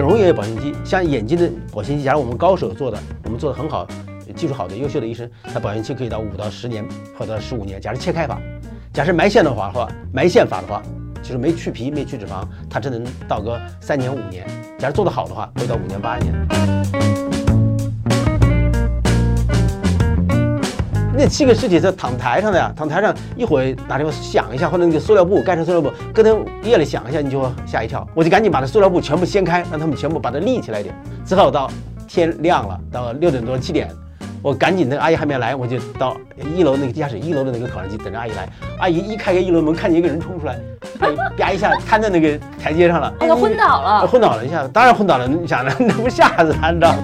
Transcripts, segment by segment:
美容也有保鲜期，像眼睛的保鲜期，假如我们高手做的，我们做的很好，技术好的、优秀的医生，他保鲜期可以到五到十年或者十五年。假如切开法，假设埋线的话话，埋线法的话，就是没去皮、没去脂肪，它只能到个三年五年。假如做的好的话，可以到五年八年。那七个尸体在躺台上的呀，躺台上一会儿打电话响一下，或者那个塑料布盖上塑料布，咯噔夜里响一下，你就吓一跳。我就赶紧把那塑料布全部掀开，让他们全部把它立起来一点。之后到天亮了，到六点多七点，我赶紧那阿姨还没来，我就到一楼那个地下室一楼的那个烤箱机等着阿姨来。阿姨一开开一楼门，看见一个人冲出来，阿姨啪一下瘫在那个台阶上了，哎呀，昏倒了，昏倒了一下，当然昏倒了。你想呢？那不吓死他，你知道？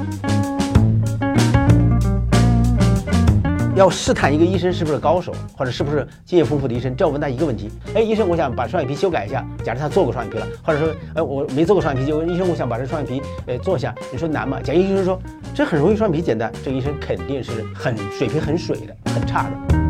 要试探一个医生是不是高手，或者是不是经验丰富的医生，就要问他一个问题：哎，医生，我想把双眼皮修改一下。假设他做过双眼皮了，或者说，哎，我没做过双眼皮，就问医生，我想把这双眼皮，呃，做一下。你说难吗？假如医生说这很容易，双眼皮简单，这个医生肯定是很水平很水的，很差的。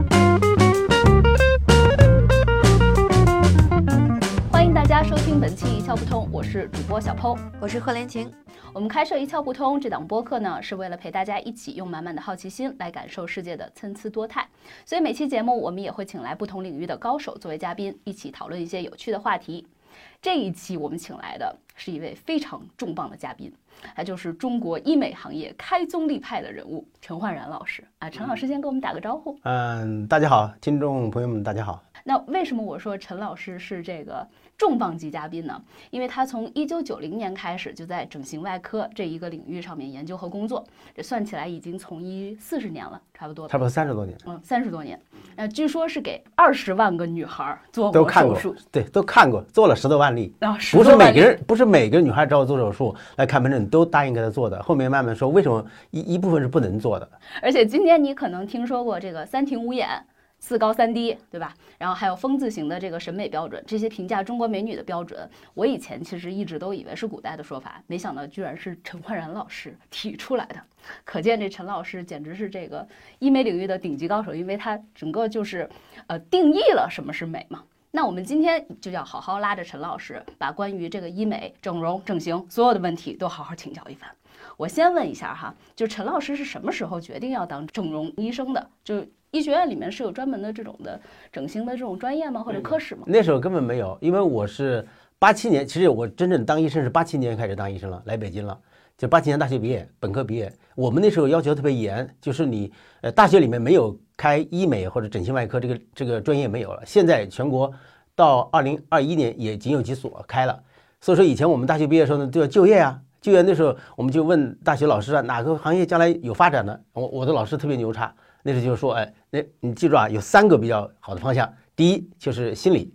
家收听本期一窍不通，我是主播小剖，我是贺连晴。我们开设一窍不通这档播客呢，是为了陪大家一起用满满的好奇心来感受世界的参差多态。所以每期节目我们也会请来不同领域的高手作为嘉宾，一起讨论一些有趣的话题。这一期我们请来的是一位非常重磅的嘉宾，他就是中国医美行业开宗立派的人物陈焕然老师啊。陈老师先跟我们打个招呼。嗯，大家好，听众朋友们，大家好。那为什么我说陈老师是这个？重磅级嘉宾呢，因为他从一九九零年开始就在整形外科这一个领域上面研究和工作，这算起来已经从医四十年了，差不多。差不多三十多年。嗯，三十多年。呃，据说是给二十万个女孩做过手术，对，都看过，做了十多万例。啊，不是每个人，不是每个女孩找我做手术来看门诊都答应给她做的，后面慢慢说为什么一一部分是不能做的。而且今天你可能听说过这个三庭五眼。四高三低，对吧？然后还有风字形的这个审美标准，这些评价中国美女的标准，我以前其实一直都以为是古代的说法，没想到居然是陈焕然老师提出来的。可见这陈老师简直是这个医美领域的顶级高手，因为他整个就是呃定义了什么是美嘛。那我们今天就要好好拉着陈老师，把关于这个医美、整容、整形所有的问题都好好请教一番。我先问一下哈，就陈老师是什么时候决定要当整容医生的？就医学院里面是有专门的这种的整形的这种专业吗？或者科室吗？那时候根本没有，因为我是八七年，其实我真正当医生是八七年开始当医生了，来北京了，就八七年大学毕业，本科毕业。我们那时候要求特别严，就是你呃大学里面没有开医美或者整形外科这个这个专业没有了。现在全国到二零二一年也仅有几所开了，所以说以前我们大学毕业的时候呢都要就业啊，就业那时候我们就问大学老师啊哪个行业将来有发展的，我我的老师特别牛叉。那时候就是说，哎，那你记住啊，有三个比较好的方向。第一就是心理，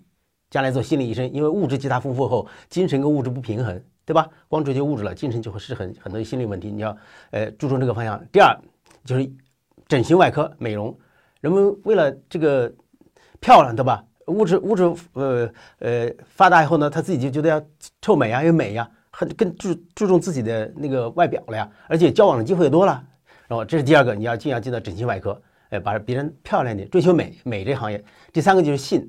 将来做心理医生，因为物质极大丰富后，精神跟物质不平衡，对吧？光追求物质了，精神就会失衡，很多心理问题，你要呃注重这个方向。第二就是整形外科美容，人们为了这个漂亮，对吧？物质物质呃呃发达以后呢，他自己就觉得要臭美啊，要美呀，很更注注重自己的那个外表了呀，而且交往的机会也多了。然后这是第二个，你要尽量进到整形外科，哎，把别人漂亮点，追求美美这行业。第三个就是性，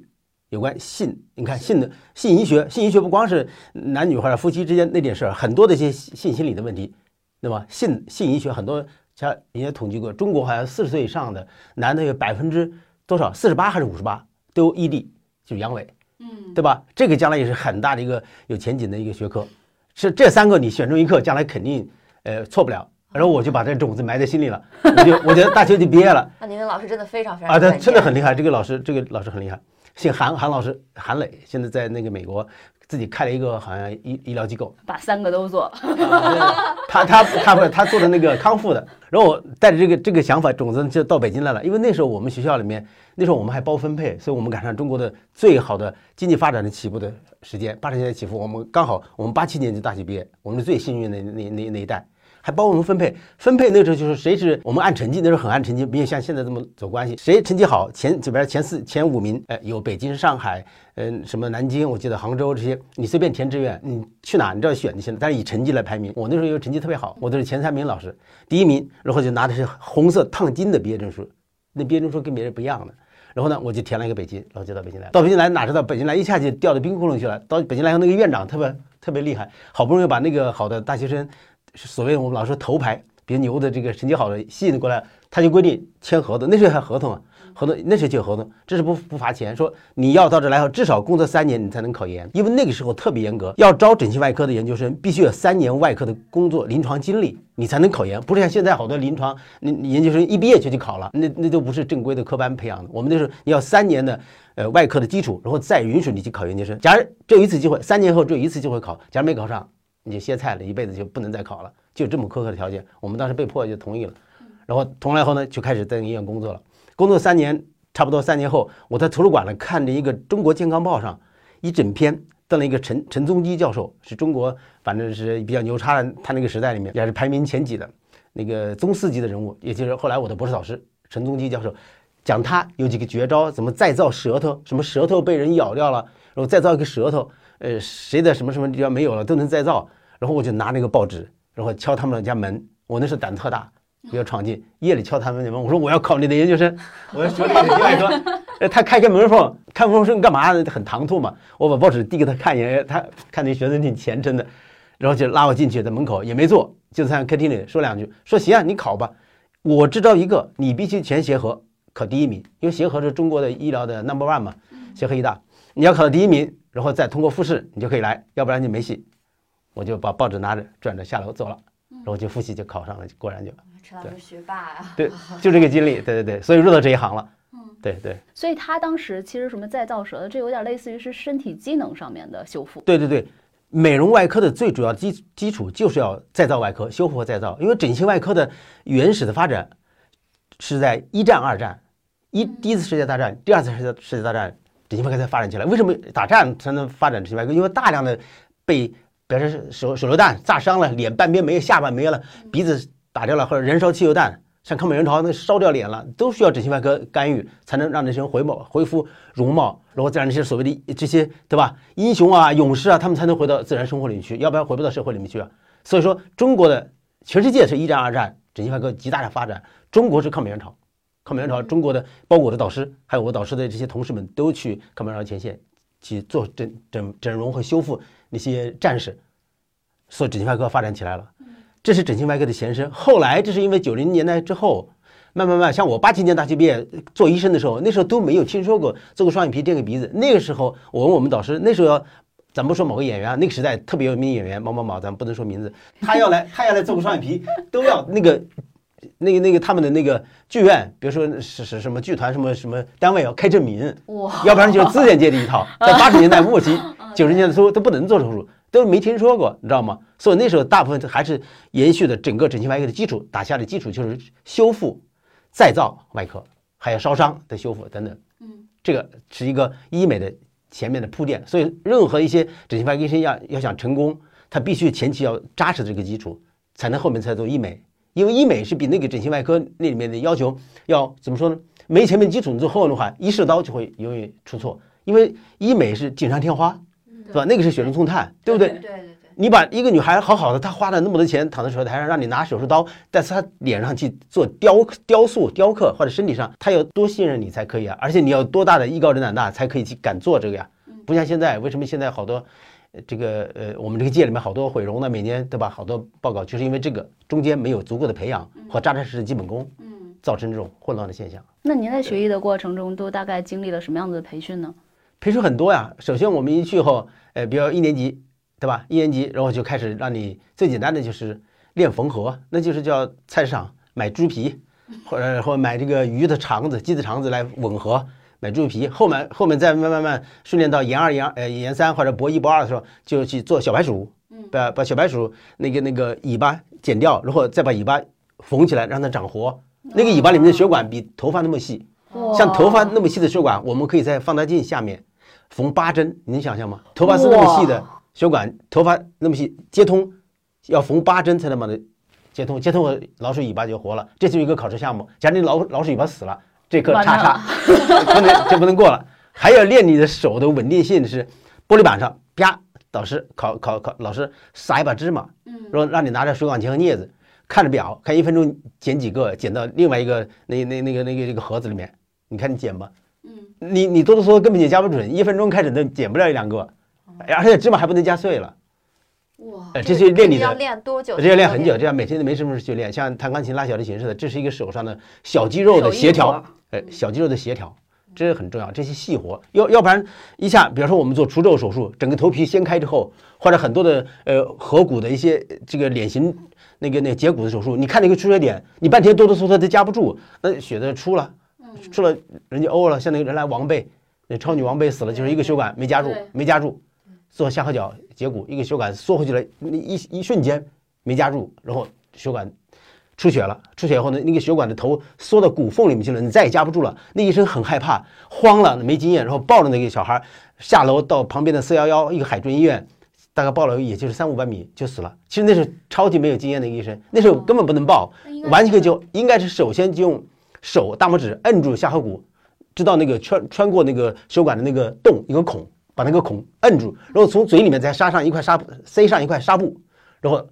有关性，你看性的性医学，性医学不光是男女或者夫妻之间那点事儿，很多的一些性心理的问题，那么性性医学很多，像人家统计过，中国好像四十岁以上的男的有百分之多少，四十八还是五十八都有 ED，就是阳痿，嗯，对吧？这个将来也是很大的一个有前景的一个学科。是这三个你选中一个，将来肯定呃错不了。然后我就把这种子埋在心里了，我就我觉得大学就毕业了。那您的老师真的非常非常啊，他真的很厉害。这个老师，这个老师很厉害，姓韩，韩老师，韩磊，现在在那个美国自己开了一个好像医医疗机构，把三个都做。他他他不他做的那个康复的。然后我带着这个这个想法种子就到北京来了，因为那时候我们学校里面那时候我们还包分配，所以我们赶上中国的最好的经济发展的起步的时间，八十年代起步，我们刚好我们八七年就大学毕业，我们是最幸运的那那那一代。还帮我们分配，分配那时候就是谁是我们按成绩，那时候很按成绩，没有像现在这么走关系。谁成绩好，前这边前四、前五名，哎，有北京、上海，嗯，什么南京，我记得杭州这些，你随便填志愿，你去哪，你只要选就行了。但是以成绩来排名，我那时候因为成绩特别好，我都是前三名老师，第一名，然后就拿的是红色烫金的毕业证书，那毕业证书跟别人不一样的。然后呢，我就填了一个北京，然后就到北京来。到北京来哪知道北京来一下就掉到冰窟窿去了。到北京来后，那个院长特别特别厉害，好不容易把那个好的大学生，所谓我们老说头牌比较牛的这个成绩好的吸引过来，他就规定签合同，那时候还合同啊。合同那时候就有合同，这是不不罚钱。说你要到这来后，至少工作三年，你才能考研。因为那个时候特别严格，要招整形外科的研究生，必须有三年外科的工作临床经历，你才能考研。不是像现在好多临床，你你研究生一毕业就去考了，那那都不是正规的科班培养的。我们那时候你要三年的呃外科的基础，然后再允许你去考研究生。假如只有一次机会，三年后只有一次机会考，假如没考上，你就歇菜了，一辈子就不能再考了。就这么苛刻的条件，我们当时被迫就同意了。然后同来后呢，就开始在医院工作了，工作三年。差不多三年后，我在图书馆呢看着一个《中国健康报》上一整篇登了一个陈陈宗基教授，是中国反正是比较牛叉的，他那个时代里面也是排名前几的那个宗四级的人物，也就是后来我的博士导师陈宗基教授，讲他有几个绝招，怎么再造舌头，什么舌头被人咬掉了，然后再造一个舌头，呃，谁的什么什么地方没有了都能再造，然后我就拿那个报纸，然后敲他们家门，我那时候胆特大。不要闯进，夜里敲他们家门。我说我要考你的研究生，我要学整形外科。呃，他开开门缝，开门缝干嘛？很唐突嘛。我把报纸递给他看一眼，他看那学生挺虔诚的，然后就拉我进去，在门口也没坐，就在客厅里说两句，说行啊，你考吧。我知道一个，你必须全协和考第一名，因为协和是中国的医疗的 number one 嘛，协和医大，你要考到第一名，然后再通过复试，你就可以来，要不然就没戏。我就把报纸拿着，转着下楼走了，然后就复习就考上了，果然就。陈老师学霸啊，对，就这个经历，对对对，所以入到这一行了，嗯，对对。所以他当时其实什么再造舌的，这有点类似于是身体机能上面的修复。对对对，美容外科的最主要基基础就是要再造外科，修复和再造。因为整形外科的原始的发展是在一战、二战，一第一次世界大战、第二次世界世界大战，整形外科才发展起来。为什么打仗才能发展整形外科？因为大量的被，比如说手手榴弹炸伤了，脸半边没，下巴没了，鼻子。打掉了，或者燃烧汽油弹，像抗美援朝那烧掉脸了，都需要整形外科干预，才能让那些人回貌、恢复容貌，然后再让那些所谓的这些对吧，英雄啊、勇士啊，他们才能回到自然生活里面去，要不然回不到社会里面去啊。所以说，中国的全世界是一战、二战整形外科极大的发展，中国是抗美援朝，抗美援朝，中国的包括我的导师，还有我导师的这些同事们都去抗美援朝前线去做整整整容和修复那些战士，所以整形外科发展起来了。这是整形外科的前身。后来，这是因为九零年代之后，慢慢慢，像我八七年大学毕业做医生的时候，那时候都没有听说过做个双眼皮、垫个鼻子。那个时候，我问我们导师，那时候咱不说某个演员啊，那个时代特别有名演员某某某，咱不能说名字，他要来，他要来做个双眼皮，都要那个那个那个他们的那个剧院，比如说是是什么剧团、什么什么单位要开证明，哇，要不然就是资源界的一套。在八十年代末期、九十年代初都不能做手术。都没听说过，你知道吗？所以那时候大部分还是延续的整个整形外科的基础，打下的基础就是修复、再造外科，还有烧伤的修复等等。嗯，这个是一个医美的前面的铺垫。所以任何一些整形外科医生要要想成功，他必须前期要扎实这个基础，才能后面才做医美。因为医美是比那个整形外科那里面的要求要怎么说呢？没前面基础你做后的话，一试刀就会容易出错。因为医美是锦上添花。是吧？那个是雪中送炭，对不对？对对对。你把一个女孩好好的，她花了那么多钱躺在手术台上，让你拿手术刀在她脸上去做雕雕塑、雕刻，或者身体上，她要多信任你才可以啊！而且你要多大的艺高人胆大才可以去敢做这个呀？不像现在，为什么现在好多这个呃，我们这个界里面好多毁容的，每年对吧？好多报告就是因为这个中间没有足够的培养和扎扎实实的基本功，嗯，造成这种混乱的现象。那您在学医的过程中都大概经历了什么样子的培训呢？培训很多呀。首先我们一去后。呃，比如一年级，对吧？一年级，然后就开始让你最简单的就是练缝合，那就是叫菜市场买猪皮，或者或买这个鱼的肠子、鸡的肠子来吻合，买猪皮。后面后面再慢慢慢训练到研二、研呃研三或者博一、博二的时候，就去做小白鼠，把把小白鼠那个那个尾巴剪掉，然后再把尾巴缝起来，让它长活。那个尾巴里面的血管比头发那么细，像头发那么细的血管，我们可以在放大镜下面。缝八针，你能想象吗？头发是那么细的血管，头发那么细，接通要缝八针才能把它接通，接通了老鼠尾巴就活了。这就是一个考试项目。假如你老老鼠尾巴死了，这课叉叉，不能就不能过了。还要练你的手的稳定性，是玻璃板上啪，导师考考考老师撒一把芝麻，嗯，然后让你拿着水管钳和镊子，看着表，看一分钟捡几个，捡到另外一个那那那个那个这个盒子里面，你看你捡吧。你你哆哆嗦嗦根本就加不准，一分钟开始都捡不了一两个，而且芝麻还不能加碎了。哇，呃，这是练你要的，练多久？这要练很久，这样每天都没什么事去练。像弹钢琴、拉小提琴似的，这是一个手上的小肌肉的协调活，呃，小肌肉的协调，这是很重要。这些细活，要要不然一下，比如说我们做除皱手术，整个头皮掀开之后，或者很多的呃颌骨的一些呃这个脸型那个那个截骨的手术，你看那个出血点，你半天哆哆嗦嗦都夹不住，那血都出了，出了人家欧了，像那个人来王贝，那超女王贝死了，就是一个血管没夹住，没夹住，做下颌角截骨，一个血管缩回去了，那一一瞬间没夹住，然后血管出血了，出血以后呢，那个血管的头缩到骨缝里面去了，你再也夹不住了。那医生很害怕，慌了，没经验，然后抱着那个小孩下楼到旁边的四幺幺一个海军医院，大概抱了也就是三五百米就死了。其实那是超级没有经验的一个医生，那时候根本不能抱，完全可以就应该是首先就用手大拇指摁住下颌骨，知道那个穿穿过那个血管的那个洞一个孔，把那个孔摁住，然后从嘴里面再纱上一块纱布，塞上一块纱布，然后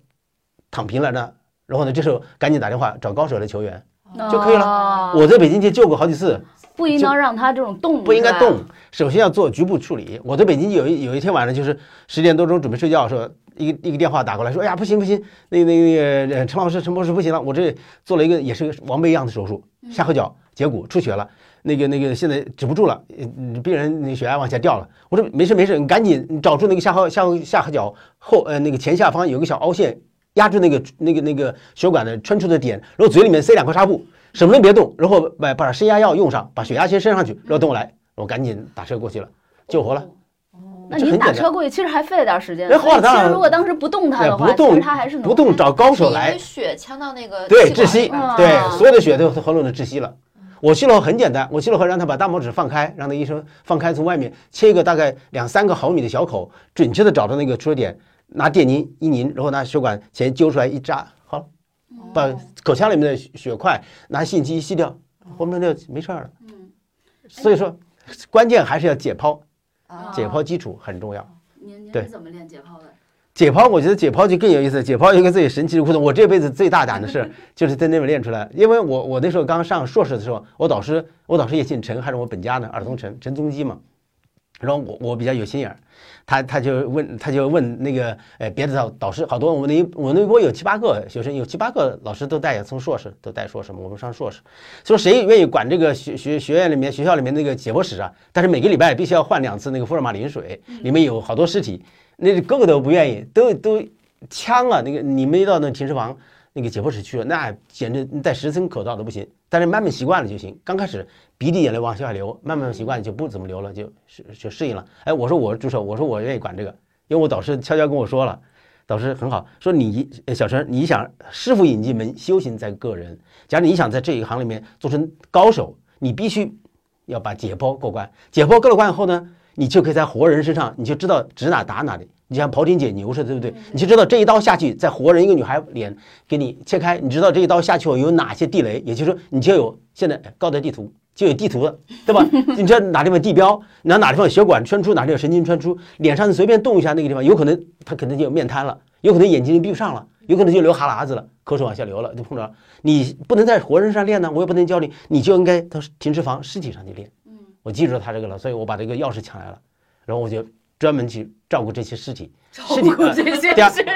躺平了呢，然后呢这时候赶紧打电话找高手来求援。就可以了了我在北京去救过好几次，不应当让他这种动，不应该动。首先要做局部处理。我在北京有一有一天晚上，就是十点多钟准备睡觉的时候，一个一个电话打过来说：“哎呀，不行不行，那个那个那个呃陈老师陈博士不行了，我这做了一个也是个王贝一样的手术，下颌角截骨出血了，那个那个现在止不住了，呃病人那血压往下掉了。”我说：“没事没事，你赶紧你找出那个下颌下颌下颌角后呃那个前下方有个小凹陷。”压住那个那个那个血管的穿出的点，然后嘴里面塞两块纱布，什么都别动，然后把把升压药用上，把血压先升上去，然后等我来，我赶紧打车过去了，救活了。那您这很简单打车过去，其实还费了点时间。哎所以其后来当然实如果当时不动它的话，哎不动其实它还是能不动找高手来血呛到那个对窒息对啊所有的血都喉咙都窒息了。我去了后很简单，我去了后让他把大拇指放开，让那医生放开，从外面切一个大概两三个毫米的小口，准确的找到那个出血点，拿电凝一凝，然后拿血管钳揪出来一扎，好了，把口腔里面的血块拿信息吸掉，后面就没事儿了。嗯，所以说，关键还是要解剖，啊解剖基础很重要。对您您是怎么练解剖的？解剖，我觉得解剖就更有意思。解剖有一个最神奇的互动，我这辈子最大胆的事 就是在那边练出来。因为我我那时候刚上硕士的时候，我导师我导师也姓陈，还是我本家呢，尔东陈陈宗基嘛。然后我我比较有心眼儿，他他就问他就问那个呃别的导导师，好多我们那一我那一波有七八个学生，有七八个老师都带从硕士都带硕士嘛，我们上硕士，说谁愿意管这个学学学院里面学校里面那个解剖室啊？但是每个礼拜必须要换两次那个福尔马林水，里面有好多尸体，那个个都不愿意，都都呛啊。那个你们一到那停尸房那个解剖室去了，那简直戴十层口罩都不行。但是慢慢习惯了就行。刚开始鼻涕眼泪往下流，慢慢习惯就不怎么流了，就是就适应了。哎，我说我助手，我说我愿意管这个，因为我导师悄悄跟我说了。导师很好，说你小陈，你想师傅引进门，修行在个人。假如你想在这一行里面做成高手，你必须要把解剖过关。解剖过了关以后呢，你就可以在活人身上，你就知道指哪打哪里。你像庖丁解牛似的，对不对？你就知道这一刀下去，在活人一个女孩脸给你切开，你知道这一刀下去后有哪些地雷，也就是说你就有现在高德地图就有地图了，对吧？你知道哪地方地标，哪哪地方有血管穿出，哪地方有神经穿出，脸上随便动一下那个地方，有可能他可能就有面瘫了，有可能眼睛就闭不上了，有可能就流哈喇子了，口水往下流了，就碰着了。你不能在活人上练呢，我也不能教你，你就应该到停尸房尸体上去练。嗯，我记住他这个了，所以我把这个钥匙抢来了，然后我就专门去照顾这些尸体。尸体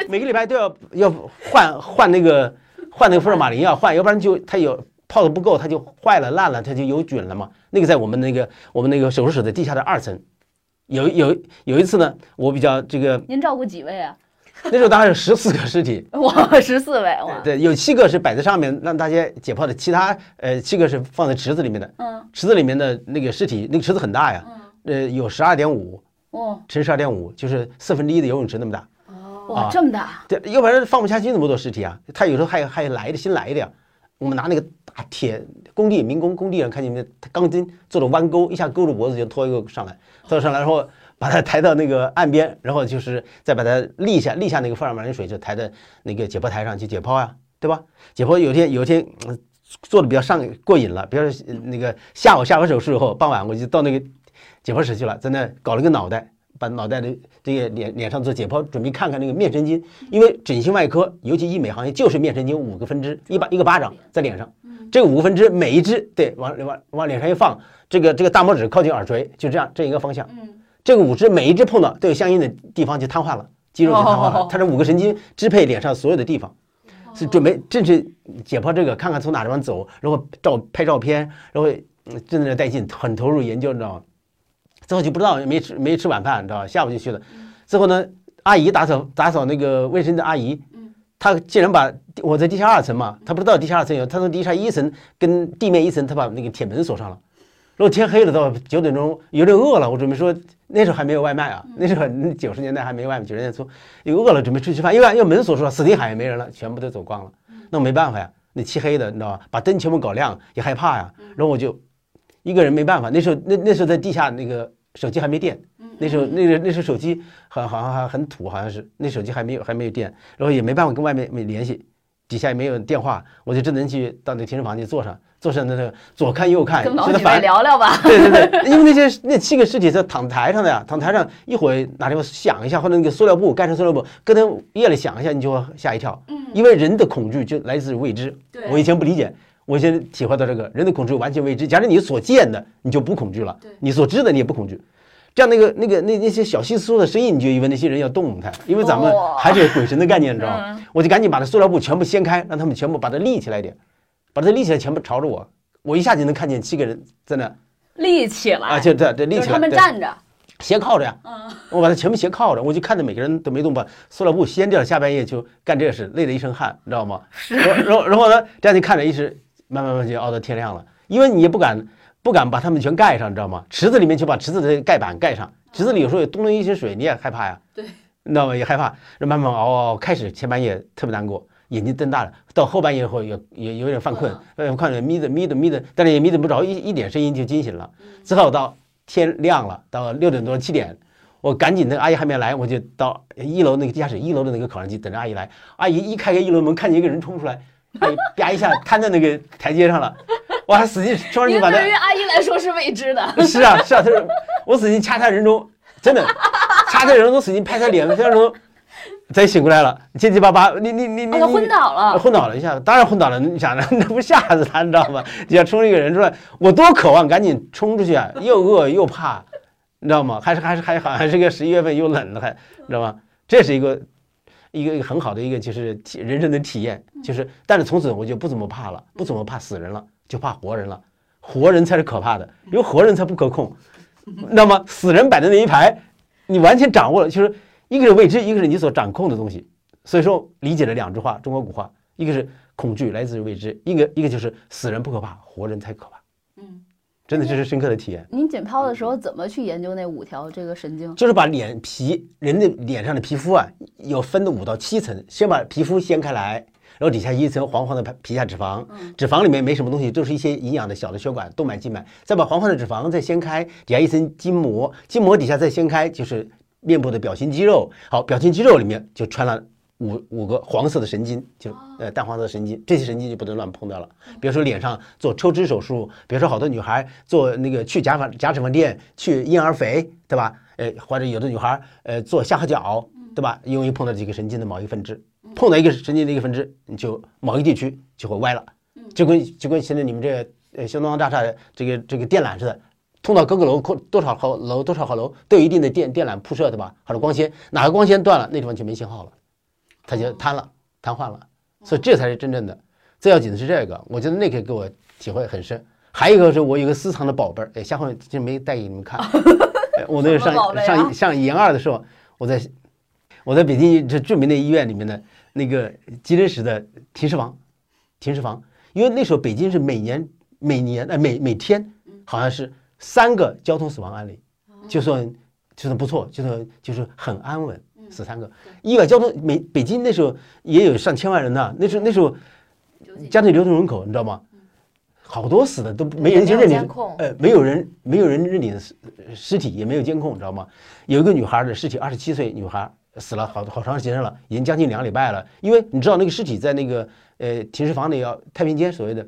每个礼拜都要要换换那个换那个福尔马林要换，要不然就它有泡的不够，它就坏了烂了，它就有菌了嘛。那个在我们那个我们那个手术室的地下的二层，有有有一次呢，我比较这个您照顾几位啊？那时候大概有十四个尸体，哇，十四位哇！对，有七个是摆在上面让大家解剖的，其他呃七个是放在池子里面的，嗯池子里面的那个尸体，那个池子很大呀，嗯，呃，有十二点五哦乘十二点五，就是四分之一的游泳池那么大。哇，啊这么大，对，要不然放不下去那么多尸体啊。他有时候还还来的新来的呀。我们拿那个大铁工地民工工地上看见没，他钢筋做的弯钩，一下勾住脖子就拖一个上来，拖上来然后把它抬到那个岸边，然后就是再把它立下，立下那个福尔马林水就抬到那个解剖台上去解剖呀，对吧？解剖有一天有一天、嗯做的比较上过瘾了，比如说呃那个下午下完手术以后，傍晚我就到那个解剖室去了，在那搞了个脑袋，把脑袋的这个脸脸上做解剖，准备看看那个面神经，因为整形外科，尤其医美行业就是面神经五个分支，一巴一个巴掌在脸上，这个五个分支每一只对往往往脸上一放，这个这个大拇指靠近耳垂，就这样这一个方向。嗯，这个五只每一只碰到都有相应的地方就瘫痪了，肌肉就瘫痪了哦。它这五个神经支配脸上所有的地方，是准备正是解剖这个，看看从哪地方走，然后照拍照片，然后嗯真的带劲，很投入研究，你知道吗？最后就不知道没吃没吃晚饭，你知道吧？下午就去了。最后呢，阿姨打扫打扫那个卫生的阿姨，她竟然把我在地下二层嘛，她不知道地下二层有，她从地下一层跟地面一层，她把那个铁门锁上了。然后天黑了，到九点钟有点饿了，我准备说那时候还没有外卖啊，那时候九十年代还没有外卖，九十年代初又饿了准备出去吃饭，因为要门锁住了，死地海也没人了，全部都走光了。那没办法呀，那漆黑的，你知道吧？把灯全部搞亮也害怕呀。然后我就一个人没办法，那时候那那时候在地下那个手机还没电，那时候那个那时候手机好好像还很土，好像是那手机还没有还没有电，然后也没办法跟外面没联系，底下也没有电话，我就只能去到那停车房去坐上，坐上那个左看右看，跟老姐妹觉得烦。聊聊吧。对对对，因为那些那七个尸体是躺台上的呀，躺台上一会儿哪地方响一下，或者那个塑料布盖上塑料布，咯噔夜里响一下，你就会吓一跳。嗯，因为人的恐惧就来自于未知。对我以前不理解，我现在体会到这个人的恐惧完全未知。假如你所见的你就不恐惧了对，你所知的你也不恐惧。这样那个那个那那些小稀疏的声音，你就以为那些人要动弹，因为咱们哦还是有鬼神的概念，你知道吗？嗯我就赶紧把那塑料布全部掀开，让他们全部把它立起来一点，把它立起来，全部朝着我，我一下就能看见七个人在那立起来啊，就这这立起来，他们站着。斜靠着呀，嗯，我把它全部斜靠着，我就看着每个人都没动，把塑料布掀掉了，下半夜就干这事，累得一身汗，你知道吗？是然后然后呢，这样就看着一直慢慢慢就熬到天亮了，因为你也不敢不敢把它们全盖上，你知道吗？池子里面就把池子的盖板盖上，池子里有时候有东了一些水，你也害怕呀，对，你知道吗？也害怕，慢慢熬熬，开始前半夜特别难过。眼睛瞪大了，到后半夜后也也有点犯困，呃，看着眯着眯着眯着，但是也眯着不着，一一点声音就惊醒了。之后到天亮了，到六点多七点，我赶紧那个阿姨还没来，我就到一楼那个地下室一楼的那个烤箱机等着阿姨来。阿姨一开开一楼门，看见一个人冲出来，阿 姨啪一下瘫在那个台阶上了，我还使劲双因为手把他对于阿姨来说是未知的。是啊是啊，他说我使劲掐他人中，真的掐他人中，使劲拍他脸，拍他人中，才醒过来了，结结巴巴，你你你你昏倒了。昏倒了一下，当然昏倒了。你想着 那不吓死他，你知道吗？底下冲一个人出来，我多渴望赶紧冲出去啊，又饿又怕，你知道吗？还是还是还好还是个十一月份又冷了，还你知道吗？这是一个一个一个很好的一个就是体人生的体验，就是但是从此我就不怎么怕了，不怎么怕死人了，就怕活人了。活人才是可怕的，因为活人才不可控。那么死人摆在那一排，你完全掌握了，就是一个是未知，一个是你所掌控的东西。所以说理解了两句话，中国古话，一个是恐惧来自于未知，一个一个就是死人不可怕，活人才可怕。嗯，真的这是深刻的体验，您解剖的时候怎么去研究那五条这个神经？就是把脸皮人的脸上的皮肤啊，有分的五到七层，先把皮肤掀开来，然后底下一层黄黄的皮下脂肪，脂肪里面没什么东西，就是一些营养的小的血管、动脉、静脉，再把黄黄的脂肪再掀开，底下一层筋膜，筋膜底下再掀开就是面部的表情肌肉，好，表情肌肉里面就穿了。五五个黄色的神经，就呃淡黄色的神经，这些神经就不能乱碰掉了。比如说脸上做抽脂手术，比如说好多女孩做那个去假发假脂肪店去婴儿肥，对吧？呃，或者有的女孩呃做下颌角，对吧？容易碰到几个神经的某一分支，碰到一个神经的一个分支，你就某一地区就会歪了，就跟就跟现在你们这个呃新东方大厦的这个这个电缆似的。通到各个楼，多少号楼，多少号楼都有一定的电电缆铺设，对吧？或者光纤，哪个光纤断了，那地方就没信号了。它就瘫了，瘫痪了，所以这才是真正的。最要紧的是这个，我觉得那个给我体会很深。还有一个是我有个私藏的宝贝儿，哎，下回就没带给你们看。哎我那个上上上研二的时候，我在我在北京这著名的医院里面的那个急诊室的停尸房，停尸房，因为那时候北京是每年每年呃每每天好像是三个交通死亡案例，就算就算不错，就算就是很安稳，死三个。意外交通每北京那时候也有上千万人呢，那时候那时候家庭流动人口你知道吗？好多死的都没人去认领呃，没有人没有人认领尸尸体，也没有监控，你知道吗？有一个女孩的尸体，二十七岁女孩死了好好长时间了，已经将近两个礼拜了。因为你知道那个尸体在那个呃停尸房里要太平间所谓的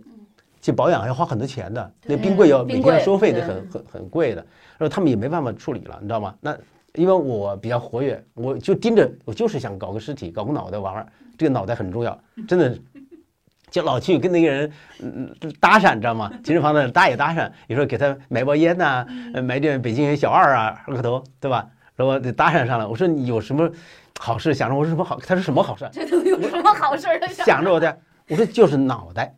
去保养要花很多钱的，那冰柜要每天要收费的很很很贵的，然后他们也没办法处理了，你知道吗？那因为我比较活跃，我就盯着，我就是想搞个尸体，搞个脑袋玩玩，这个脑袋很重要，真的。就老去跟那个人嗯搭讪，你知道吗？健身房的搭也搭讪，有时候给他买包烟呐、呃买点北京小二啊，二锅头，对吧？然后就搭讪上了。我说你有什么好事？想着我说什么好？他说什么好事？这都有什么好事？想着我的，我说就是脑袋，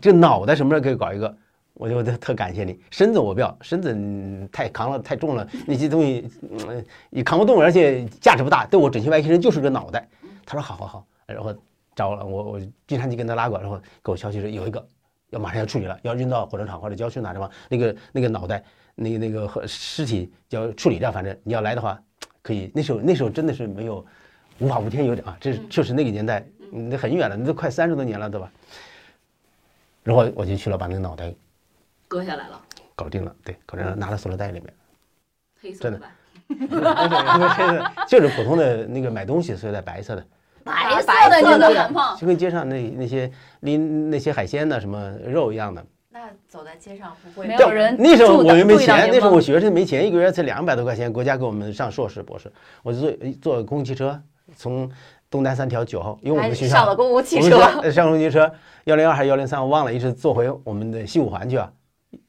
这脑袋什么时候可以搞一个？我就特特感谢你，身子我不要，身子太扛了，太重了，那些东西嗯也扛不动，而且价值不大。对我整形外科医生就是个脑袋。他说好好好，然后找了我，我经常去跟他拉过，然后给我消息说有一个要马上要处理了，要运到火葬场或者郊区哪地方，那个那个脑袋，那个那个和尸体要处理掉，反正你要来的话可以。那时候那时候真的是没有无法无天有点啊，这确实那个年代，那很远了，那都快三十多年了，对吧？然后我就去了，把那个脑袋割下来了，搞定了，对，搞定了，拿到塑料袋里面。真的黑色吧？就是普通的那个买东西塑料袋，白色的，白色的你色的都敢碰？就跟街上那那些拎那些海鲜的、什么肉一样的。那走在街上不会没有人那时候我又没钱，那时候我学生没钱，一个月才两百多块钱，国家给我们上硕士、博士，我就坐坐公共汽车从东单三条九号，因为我们学校上了公共汽车上公共汽车幺零二还是幺零三，我忘了，一直坐回我们的西五环去啊，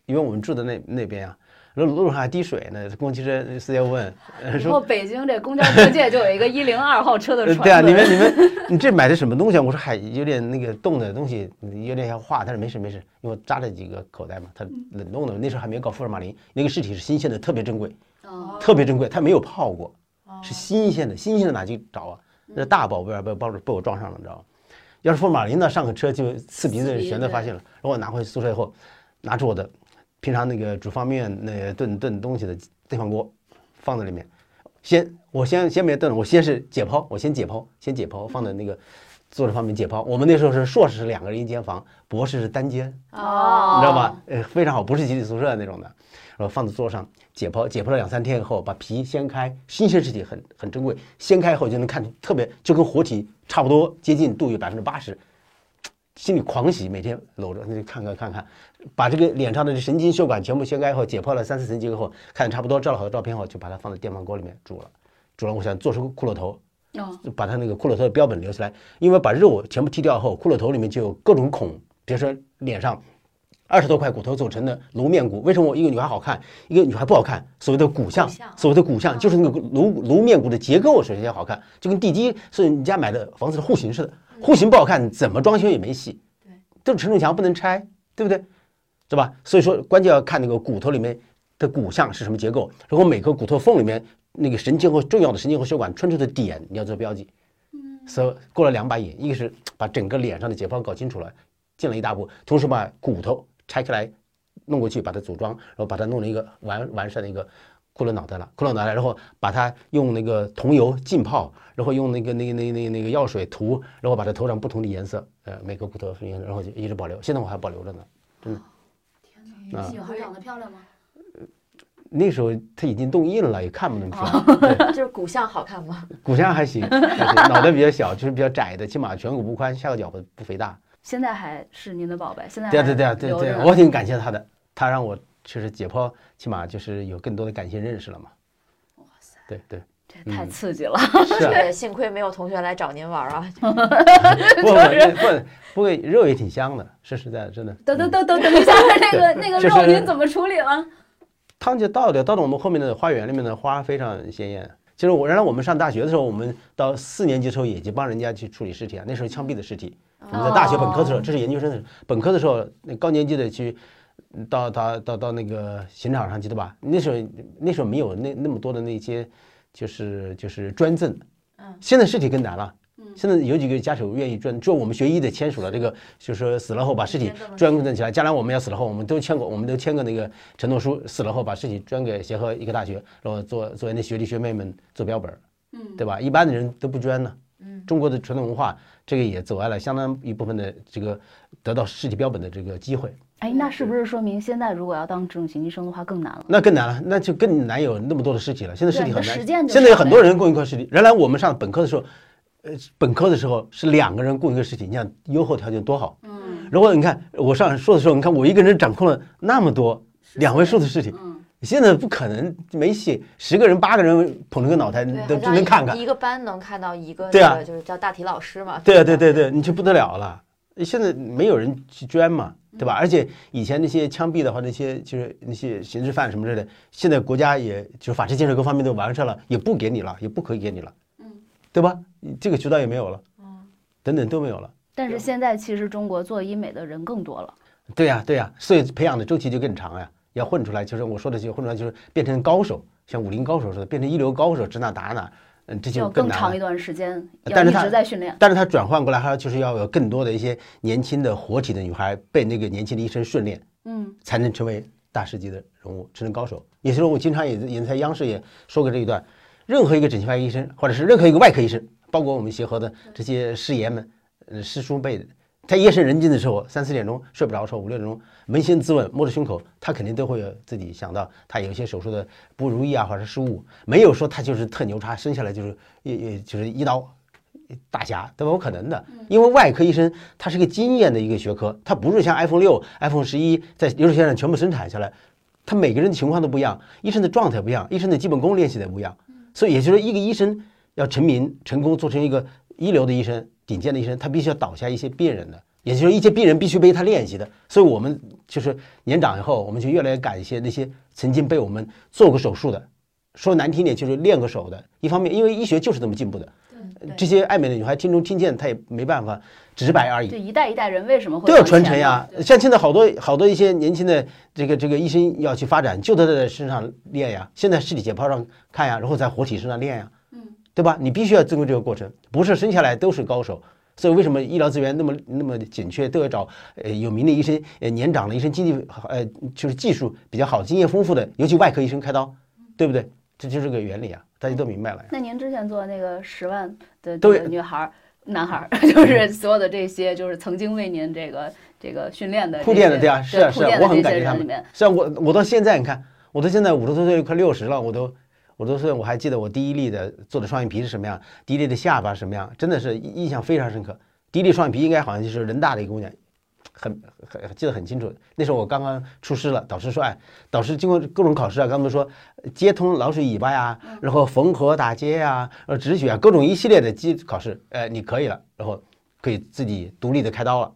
因为我们住的那那边啊，路路上还滴水呢，公共汽车司机要问，呃说北京这公交车界就有一个一零二号车的对啊，你们你们 你这买的什么东西啊？我说还有点那个冻的东西，有点像化。他说没事没事，因为我扎了几个口袋嘛，它冷冻的。那时候还没有搞福尔马林，那个尸体是新鲜的，特别珍贵，哦特别珍贵，它没有泡过，哦是新鲜的，新鲜的哪去找啊？那大宝贝儿被被被我撞上了，你知道吗？要是福尔马林呢，上个车就刺鼻子全都发现了。然后我拿回宿舍以后，拿出我的平常那个煮方便面那炖炖东西的电饭锅，放在里面。先我先先别炖了，我先是解剖，我先解剖，先解剖，放在那个做着方便解剖。我们那时候是硕士是两个人一间房，博士是单间，哦，你知道吧？呃，非常好，不是集体宿舍那种的。然后放在桌上解剖，解剖了两三天以后，把皮掀开，新鲜尸体很很珍贵，掀开以后就能看特别就跟活体差不多，接近度有百分之八十。心里狂喜，每天搂着那就看看看看，把这个脸上的神经血管全部掀开以后，解剖了三四层结构后，看差不多，照了好多照片后，就把它放在电饭锅里面煮了。煮了，我想做出骷髅头，就把它那个骷髅头的标本留下来，因为把肉全部剔掉后，骷髅头里面就有各种孔，比如说脸上二十多块骨头组成的颅面骨。为什么一个女孩好看，一个女孩不好看？所谓的骨相，所谓的骨相就是那个颅颅面骨的结构首先要好看，就跟地基是你家买的房子的户型似的，户型不好看，怎么装修也没戏。对，这种承重墙不能拆，对不对？是吧？所以说关键要看那个骨头里面的骨相是什么结构，然后每个骨头缝里面那个神经和重要的神经和血管穿出的点你要做标记。嗯所以过了两把瘾，一个是把整个脸上的解剖搞清楚了，进了一大步，同时把骨头拆开来弄过去，把它组装，然后把它弄了一个完完善的一个骷髅脑袋了，骷髅脑袋，然后把它用那个桐油浸泡，然后用那个那个那个那个那个药水涂，然后把它涂上不同的颜色，呃，每个骨头是颜色，然后就一直保留，现在我还保留着呢。真的啊女孩长得漂亮吗？那时候它已经冻硬了，也看不那么清。对，就是骨相好看吗？骨相还行，还行脑袋比较小，就是比较窄的，起码颧骨不宽，下颌角不不肥大。现在还是您的宝贝，现在对啊对对啊对对，我挺感谢他的，他让我确实解剖，起码就是有更多的感性认识了嘛。哇塞，对对，这太刺激了。幸亏没有同学来找您玩啊。不不不不过肉也挺香的，说实在的，真的。等等等等等一下，那个那个就是肉您怎么处理了？汤就倒掉，倒到我们后面的花园里面的花非常鲜艳。其实我原来我们上大学的时候，我们到四年级的时候也就帮人家去处理尸体啊，那时候枪毙的尸体。我们在大学本科的时候，这是研究生的时候，本科的时候，那高年级的去到到到到那个刑场上去，对吧？那时候那时候没有那那么多的那些就是就是捐赠，嗯，现在尸体更难了。嗯现在有几个家属愿意捐，就我们学医的签署了这个，就是说死了后把尸体签这么专赠起来。将来我们要死了后，我们都签过，我们都签过那个承诺书，死了后把尸体捐给协和医科大学，然后做作为那学弟学妹们做标本，嗯，对吧？一般的人都不捐呢。嗯，中国的传统文化这个也阻碍了相当一部分的这个得到尸体标本的这个机会，哎，那是不是说明现在如果要当这种形医生的话更难了？那更难了，那就更难有那么多的尸体了。现在尸体很难现在有很多人供一块尸体。原来我们上本科的时候，呃，本科的时候是两个人供一个尸体，你想优厚条件多好。嗯，如果你看我上硕的时候，你看我一个人掌控了那么多两位数的尸体，嗯，现在不可能没戏，十个人八个人捧着个脑袋对，都只能看看一。个班能看到一个，对就是叫大体老师嘛。对啊，对对对，你就不得了了。现在没有人去捐嘛，对吧？而且以前那些枪毙的话，那些就是那些刑事犯什么之类的，现在国家也就是法制建设各方面都完善了，也不给你了，也不可以给你了，嗯，对吧？这个渠道也没有了，嗯，等等都没有了。但是现在其实中国做医美的人更多了。对呀、对呀、所以培养的周期就更长呀。要混出来，就是我说的，就混出来就是变成高手，像武林高手似的，变成一流高手，指哪打哪，嗯，这就要更更长一。段时间，但是他直在训练。但是他转换过来，还要就是要有更多的一些年轻的活体的女孩被那个年轻的医生训练，嗯，才能成为大师级的人物，成为高手。也就是说，我经常也也在央视也说过这一段，任何一个整形外科医生，或者是任何一个外科医生，包括我们协和的这些师爷们、呃师叔辈的，他夜深人静的时候，三四点钟睡不着的时候，五六点钟扪心自问，摸着胸口，他肯定都会有自己想到他有一些手术的不如意啊，或者失误，没有说他就是特牛叉，生下来就是也也就是一刀大侠，都有？可能的，因为外科医生他是个经验的一个学科，他不是像 iPhone 六、iPhone 十一在流水线上全部生产下来，他每个人的情况都不一样，医生的状态不一样，医生的基本功练习的不一样，所以也就是说，一个医生要成名、成功，做成一个一流的医生、顶尖的医生，他必须要倒下一些病人的，也就是说，一些病人必须被他练习的。所以我们就是年长以后，我们就越来越感谢那些曾经被我们做过手术的，说难听点就是练过手的。一方面，因为医学就是这么进步的，对这些爱美的女孩听中听见，她也没办法直白而已。这一代一代人为什么会都要传承呀。像现在好多好多一些年轻的这个这个医生要去发展，就都在身上练呀。现在尸体解剖上看呀，然后在活体身上练呀，嗯，对吧？你必须要经过这个过程，不是生下来都是高手。所以为什么医疗资源那么那么紧缺，都要找呃有名的医生，呃年长的医生，经济呃就是技术比较好、经验丰富的，尤其外科医生开刀，对不对？这就是个原理啊，大家都明白了呀。那您之前做那个十万的都这个女孩儿、男孩儿，就是所有的这些，就是曾经为您这个这个训练的铺垫的对啊是啊是啊我很感谢他们像我，我到现在你看，我到现在五十多岁，快六十了，我都，我都是我还记得我第一例的做的双眼皮是什么样，第一例的下巴是什么样，真的是印印象非常深刻。第一例双眼皮应该好像就是人大的一个姑娘，很很记得很清楚。那时候我刚刚出师了，导师说，哎，导师经过各种考试啊，刚才说接通老鼠尾巴呀，然后缝合打结呀，呃止血啊，各种一系列的基考试，呃，你可以了，然后可以自己独立的开刀了。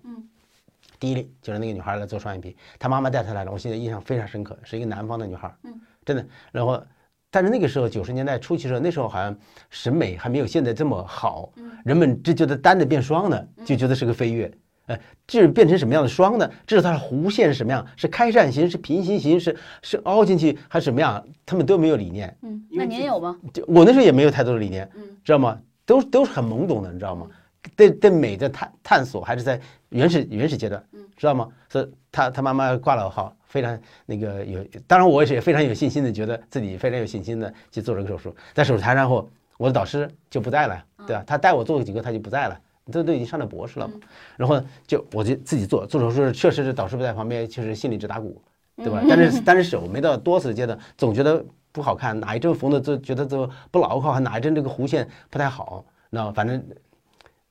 第一例就是那个女孩来做双眼皮，她妈妈带她来的，我现在印象非常深刻，是一个南方的女孩，嗯，真的。然后，但是那个时候九十年代初期的时候，那时候好像审美还没有现在这么好，人们只觉得单的变双的就觉得是个飞跃，呃，至于变成什么样的双呢？至于它的弧线是什么样，是开扇形，是平行形，是是凹进去还是什么样，他们都没有理念。嗯，那您有吗？就我那时候也没有太多的理念，嗯知道吗？都都是很懵懂的，你知道吗？对对美的探探索还是在原始原始阶段，知道吗？所以他他妈妈挂了号，非常那个有，当然我也是非常有信心的，觉得自己非常有信心的去做这个手术。在手术台上后，我的导师就不在了，对吧？他带我做过几个，他就不在了。这都已经上了博士了嘛，然后就我就自己做做手术，确实是导师不在旁边，确实心里直打鼓，对吧？但是但是手没到多次的阶段，总觉得不好看，哪一针缝的就觉得都不牢靠，还哪一针这个弧线不太好，那反正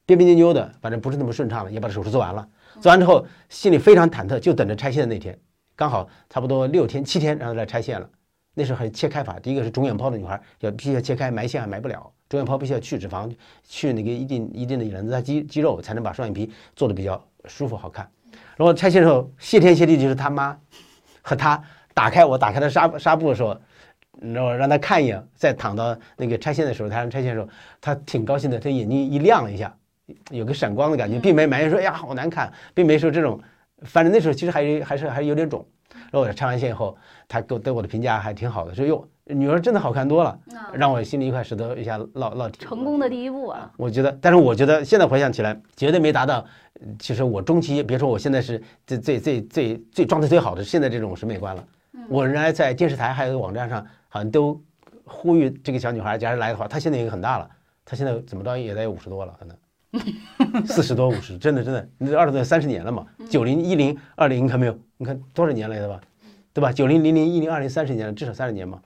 别别扭扭的，反正不是那么顺畅了，也把这手术做完了。做完之后心里非常忐忑，就等着拆线的那天，刚好差不多六天七天让他来拆线了。那时候还切开法，第一个是肿眼泡的女孩要必须要切开，埋线还埋不了，肿眼泡必须要去脂肪，去那个一定一定的人的肌肌肉，才能把双眼皮做的比较舒服好看。然后拆线的时候，谢天谢地就是他妈和他打开我打开的纱纱布的时候，然后让他看一眼，再躺到那个拆线的时候，他拆线的时候，他挺高兴的，他眼睛一亮了一下，有个闪光的感觉，并没埋怨说哎呀好难看，并没说这种，反正那时候其实还是还是还是有点肿。然后我拆完线以后，他给我对我的评价还挺好的，说哟女儿真的好看多了，让我心里一块石头一下落落地。成功的第一步啊，我觉得，但是我觉得现在回想起来，绝对没达到。呃其实我中期，别说我现在是最最最最最状态最好的现在这种审美观了。我原来在电视台还有网站上，好像都呼吁这个小女孩，假如来的话，她现在已经很大了，她现在怎么着也得有五十多了，可能 四十多五十，真的真的，你这二十多三十年了嘛，九零一零二零，你看没有？你看多少年来的吧？对吧？九零零零一零二零三十年了，至少三十年嘛。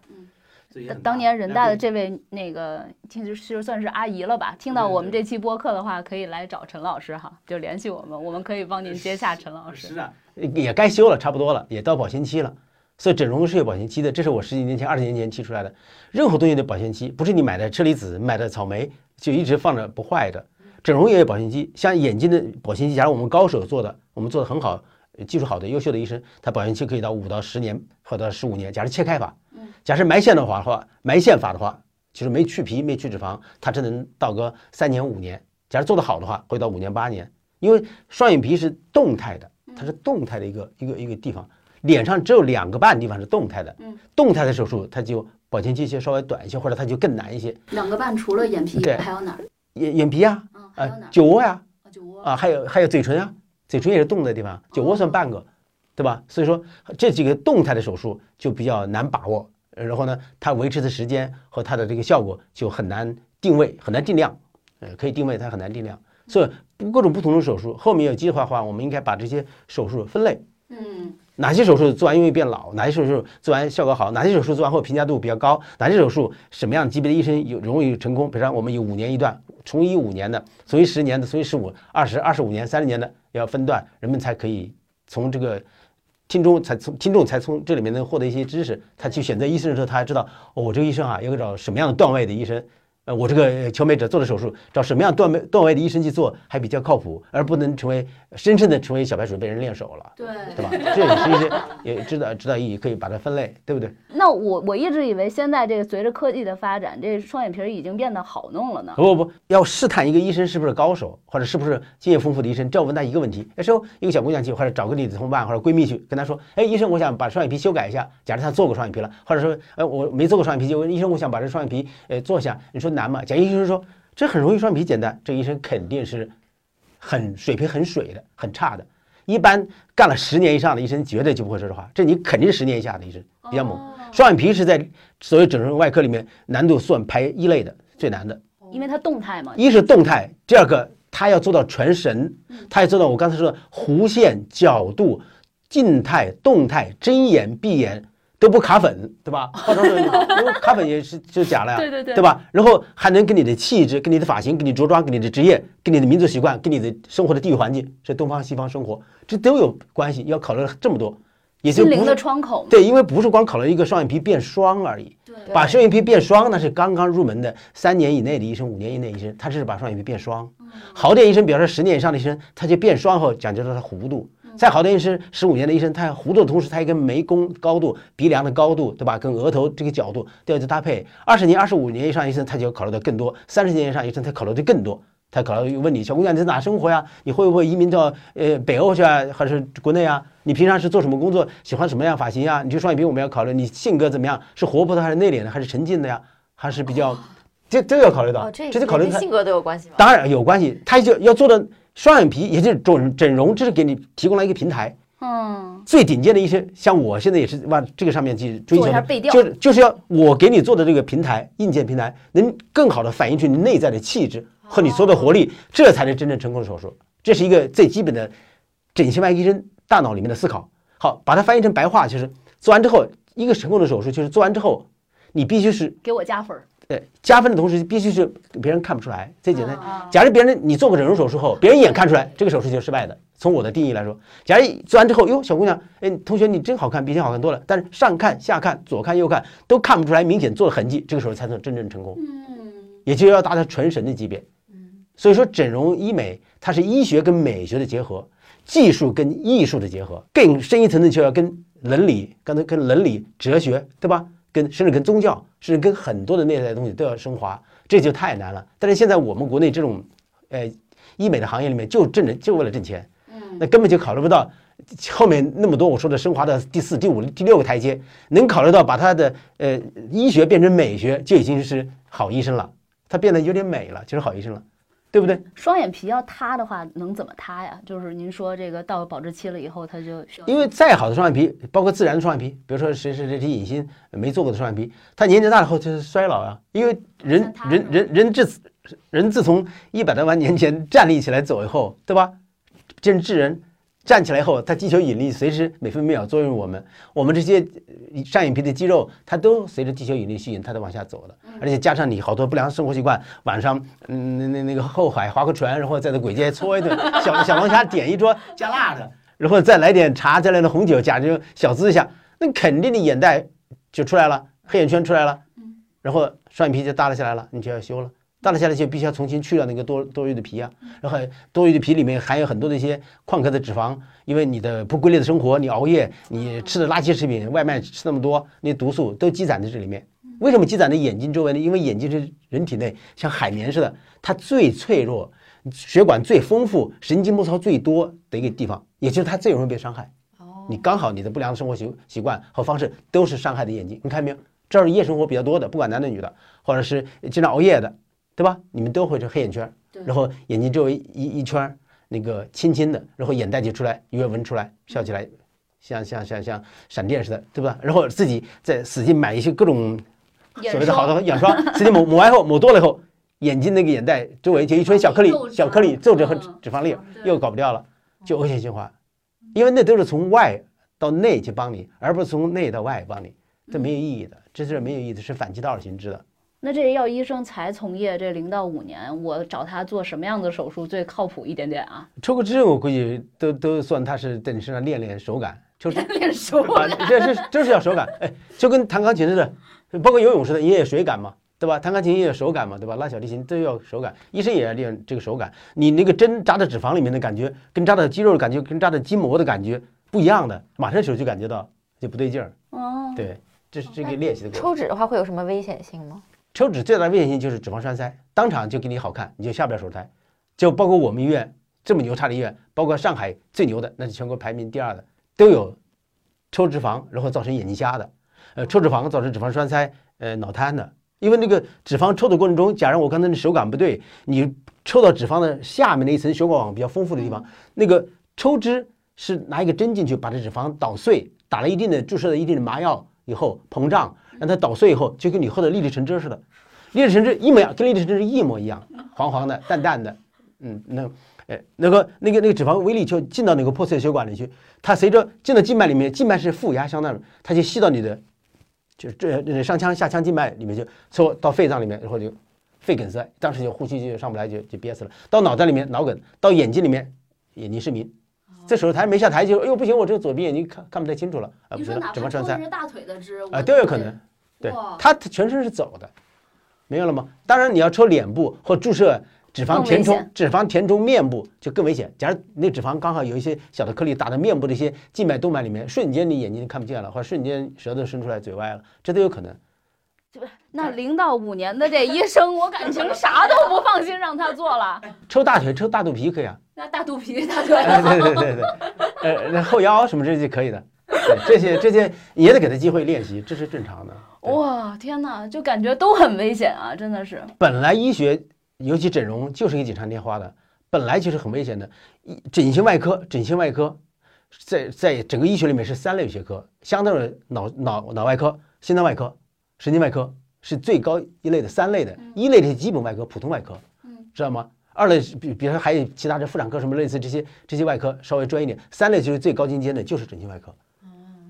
当年人大的这位那个其实就算是阿姨了吧，听到我们这期播客的话，可以来找陈老师哈，就联系我们，我们可以帮您接下陈老师。是啊，也该修了，差不多了，也到保鲜期了。所以整容是有保鲜期的，这是我十几年前、二十年前提出来的。任何东西的保鲜期，不是你买的车厘子、买的草莓就一直放着不坏的。整容也有保鲜期，像眼睛的保鲜期，假如我们高手做的，我们做的很好，呃技术好的、优秀的医生，他保鲜期可以到五到十年或者十五年。假如切开法，假设埋线的话的话，埋线法的话，就是没去皮、没去脂肪，它只能到个三年五年。假如做得好的话，会到五年八年。因为双眼皮是动态的，它是动态的一个一个一个地方，脸上只有两个半地方是动态的，嗯动态的手术它就保鲜期就稍微短一些，或者它就更难一些。两个半除了眼皮还有哪儿？眼眼皮啊，嗯，还有哪呃？，酒窝呀，啊酒窝。啊，还有还有嘴唇啊，嘴唇也是动的地方，酒窝算半个，对吧？所以说这几个动态的手术就比较难把握，呃然后呢，它维持的时间和它的这个效果就很难定位，很难定量，呃，可以定位，它很难定量。所以各种不同的手术，后面有计划的话，我们应该把这些手术分类，嗯哪些手术做完容易变老，哪些手术做完效果好，哪些手术做完后评价度比较高，哪些手术什么样级别的医生有容易成功。比如说我们有五年一段，从医五年的，从医十年的，从医十五、二十、二十五年、三十年的，要分段，人们才可以从这个听众才从听众才从这里面能获得一些知识。他去选择医生的时候，他还知道、哦、我这个医生啊，要找什么样的段位的医生。呃，我这个求美者做的手术，找什么样段位段位的医生去做还比较靠谱，而不能成为深深的成为小白鼠被人练手了。对对吧？这也是一些也知道知道意义，可以把它分类，对不对？那我我一直以为现在这个随着科技的发展，这双眼皮已经变得好弄了呢。不不不，要试探一个医生是不是高手，或者是不是经验丰富的医生，只要问他一个问题。那时候一个小姑娘去，或者找个你的同伴或者闺蜜去跟他说，哎，医生，我想把双眼皮修改一下。假如她做过双眼皮了，或者说，哎，我没做过双眼皮，就问医生，我想把这双眼皮呃做一下。你说难嘛？假如医生说这很容易，双眼皮简单，这医生肯定是很水平很水的，很差的。一般干了十年以上的医生绝对就不会说这话，这你肯定是十年以下的医生比较猛。哦双眼皮是在所有整容外科里面难度算排一类的，最难的。因为它动态嘛。一是动态，第二个它要做到全神，它要做到我刚才说的弧线、角度、静态、动态、睁眼、闭眼都不卡粉，对吧？化妆水因为卡粉也是就假了呀，对对对对吧？然后还能跟你的气质、跟你的发型、跟你着装、跟你的职业、跟你的民族习惯、跟你的生活的地域环境，是东方西方生活，这都有关系，要考虑这么多，也就心灵的窗口。对，因为不是光考虑一个双眼皮变双而已。对把双眼皮变双，那是刚刚入门的三年以内的医生，五年以内医生，他是把双眼皮变双。好点医生，比方说十年以上的医生，他就变双后讲究到他弧度。再好的医生，十五年的医生，他弧度的同时，他也跟眉弓高度、鼻梁的高度，对吧？跟额头这个角度都要去搭配。二十年、二十五年以上医生，他就要考虑的更多；三十年以上医生，他考虑的更多。他考虑问你，小姑娘你在哪生活呀？你会不会移民到呃北欧去啊，还是国内啊？你平常是做什么工作？喜欢什么样发型呀？你这双眼皮我们要考虑，你性格怎么样？是活泼的还是内敛的？还是沉静的呀？还是比较，这都要考虑到哦，，这这就考虑性格都有关系吗？当然有关系，他就要做的双眼皮，也就是整整容，这是给你提供了一个平台。嗯，最顶尖的医生，像我现在也是往这个上面去追求就是就是要我给你做的这个平台，硬件平台，能更好的反映出你内在的气质和你所有的活力，这才是真正成功的手术。这是一个最基本的整形外科医生大脑里面的思考。好，把它翻译成白话，就是做完之后，一个成功的手术就是做完之后，你必须是给我加分儿。对加分的同时，必须是别人看不出来，最简单。啊假如别人你做过整容手术后，别人一眼看出来这个手术就是失败的。从我的定义来说，假如做完之后，哟，小姑娘，哎，同学你真好看，比以前好看多了。但是上看、下看、左看、右看都看不出来明显做的痕迹，这个时候才算真正成功，嗯也就要达到纯神的级别。嗯所以说，整容医美它是医学跟美学的结合，技术跟艺术的结合，更深一层的就要跟伦理，刚才跟伦理、哲学，对吧？跟甚至跟宗教，甚至跟很多的内在的东西都要升华，这就太难了。但是现在我们国内这种，呃，医美的行业里面就挣人就为了挣钱，嗯那根本就考虑不到后面那么多我说的升华的第四、第五、第六个台阶，能考虑到把他的呃医学变成美学，就已经是好医生了。他变得有点美了，就是好医生了，对不对？双眼皮要塌的话，能怎么塌呀？就是您说这个到保质期了以后，它就因为再好的双眼皮，包括自然的双眼皮，比如说谁谁谁谁隐形没做过的双眼皮，他年纪大了后就是衰老啊。因为人人人人自人自从一百多万年前站立起来走以后，对吧？见智人站起来以后，它地球引力随时每分每秒作用我们，我们这些呃上眼皮的肌肉，它都随着地球引力吸引，它都往下走的。而且加上你好多不良生活习惯，晚上嗯那那那个后海划个船，然后在那簋街搓一顿，小小龙虾点一桌加辣的，然后再来点茶，再来点红酒，假就小资一下，那肯定的眼袋就出来了，黑眼圈出来了，然后双眼皮就耷拉下来了，你就要修了。到了夏天就必须要重新去掉那个多多余的皮啊，然后多余的皮里面含有很多的一些矿壳的脂肪，因为你的不规律的生活，你熬夜，你吃的垃圾食品，外卖吃那么多，那毒素都积攒在这里面。为什么积攒在眼睛周围呢？因为眼睛是人体内像海绵似的，它最脆弱，血管最丰富，神经末梢最多的一个地方，也就是它最容易被伤害。哦，你刚好你的不良的生活习习惯和方式都是伤害的眼睛，你看见没有？这儿夜生活比较多的，不管男的女的，或者是经常熬夜的，对吧？你们都会是黑眼圈儿，然后眼睛周围一一圈儿那个青青的，然后眼袋就出来，鱼尾纹出来，笑起来像像像像闪电似的，对吧？然后自己再使劲买一些各种所谓的好的眼霜，使劲抹抹完后抹多了以后，眼睛那个眼袋周围就一圈小颗粒小颗粒皱褶和嗯脂肪粒又搞不掉了，就恶性循环，因为那都是从外到内去帮你，而不是从内到外帮你，这没有意义的，这是没有意义的，是反其道而行之的。那这药医生才从业这零到五年，我找他做什么样的手术最靠谱一点点啊？抽个脂，我估计都都算他是在你身上练练手感，抽脂 练手感，这是这是要手感，哎，就跟弹钢琴似的，包括游泳似的，也有水感嘛，对吧？弹钢琴也有手感嘛，对吧？拉小提琴都要手感，医生也要练这个手感。你那个针扎在脂肪里面的感觉，跟扎在肌肉的感觉，跟扎在筋膜的感觉不一样的，马上手就感觉到就不对劲儿。哦，对，这是这个练习的过程。抽脂的话会有什么危险性吗？抽脂最大的危险性就是脂肪栓塞，当场就给你好看，你就下不了手术台。就包括我们医院这么牛叉的医院，包括上海最牛的，那是全国排名第二的，都有抽脂肪然后造成眼睛瞎的，呃，抽脂肪造成脂肪栓塞，呃，脑瘫的。因为那个脂肪抽的过程中，假如我刚才的手感不对，你抽到脂肪的下面那一层血管网比较丰富的地方，那个抽脂是拿一个针进去把这脂肪捣碎，打了一定的注射了一定的麻药以后膨胀，让它捣碎以后，就跟你喝的粒粒橙汁似的，粒粒橙汁一模一样，跟粒粒橙汁一模一样，黄黄的、淡淡的，嗯，那。哎，那个、那个、那个脂肪微粒就进到那个破碎血管里去，它随着进到静脉里面，静脉是负压相当的，它就吸到你的，就是这这上腔下腔静脉里面就抽到肺脏里面，然后就肺梗塞，当时就呼吸就上不来，就就憋死了。到脑袋里面脑梗，到眼睛里面眼睛失明。这手术台没下台就，哎呦不行，我这个左边眼睛看看不太清楚了啊，不行了，脂肪栓塞是大腿的脂啊都有可能。对，它全身是走的，明白了吗？当然你要抽脸部或注射脂肪填充，脂肪填充面部就更危险。假如那脂肪刚好有一些小的颗粒打到面部这些静脉动脉里面，瞬间你眼睛看不见了，或者瞬间舌头伸出来，嘴歪了，这都有可能。那零到五年的这医生，我感情啥都不放心让他做了。抽大腿、抽大肚皮可以啊，那大肚皮、大腿，哎对对对对，呃，那后腰什么这些可以的，对这些这些也得给他机会练习，这是正常的。对哇，天哪，就感觉都很危险啊，真的是。本来医学，尤其整容，就是给锦上添花的，本来就是很危险的。一整形外科，整形外科，在在整个医学里面是三类学科，相当于脑脑脑外科、心脏外科、神经外科是最高一类的三类的，一类是基本外科、普通外科，嗯知道吗？二类是比比如说还有其他的妇产科什么类似这些这些外科稍微专业一点，三类就是最高精尖的，就是整形外科，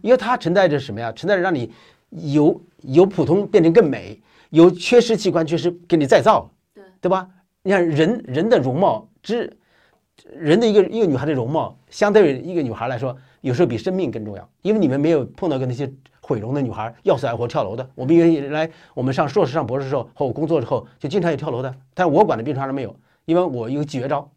因为它承载着什么呀？承载着让你由由普通变成更美，由缺失器官缺失给你再造，对对吧？你看人人的容貌之人的一个一个女孩的容貌，相对于一个女孩来说，有时候比生命更重要，因为你们没有碰到过那些毁容的女孩，要死要活跳楼的。我们原来我们上硕士、上博士的时候和我工作之后，就经常有跳楼的，但我管的病床上没有，因为我有绝招。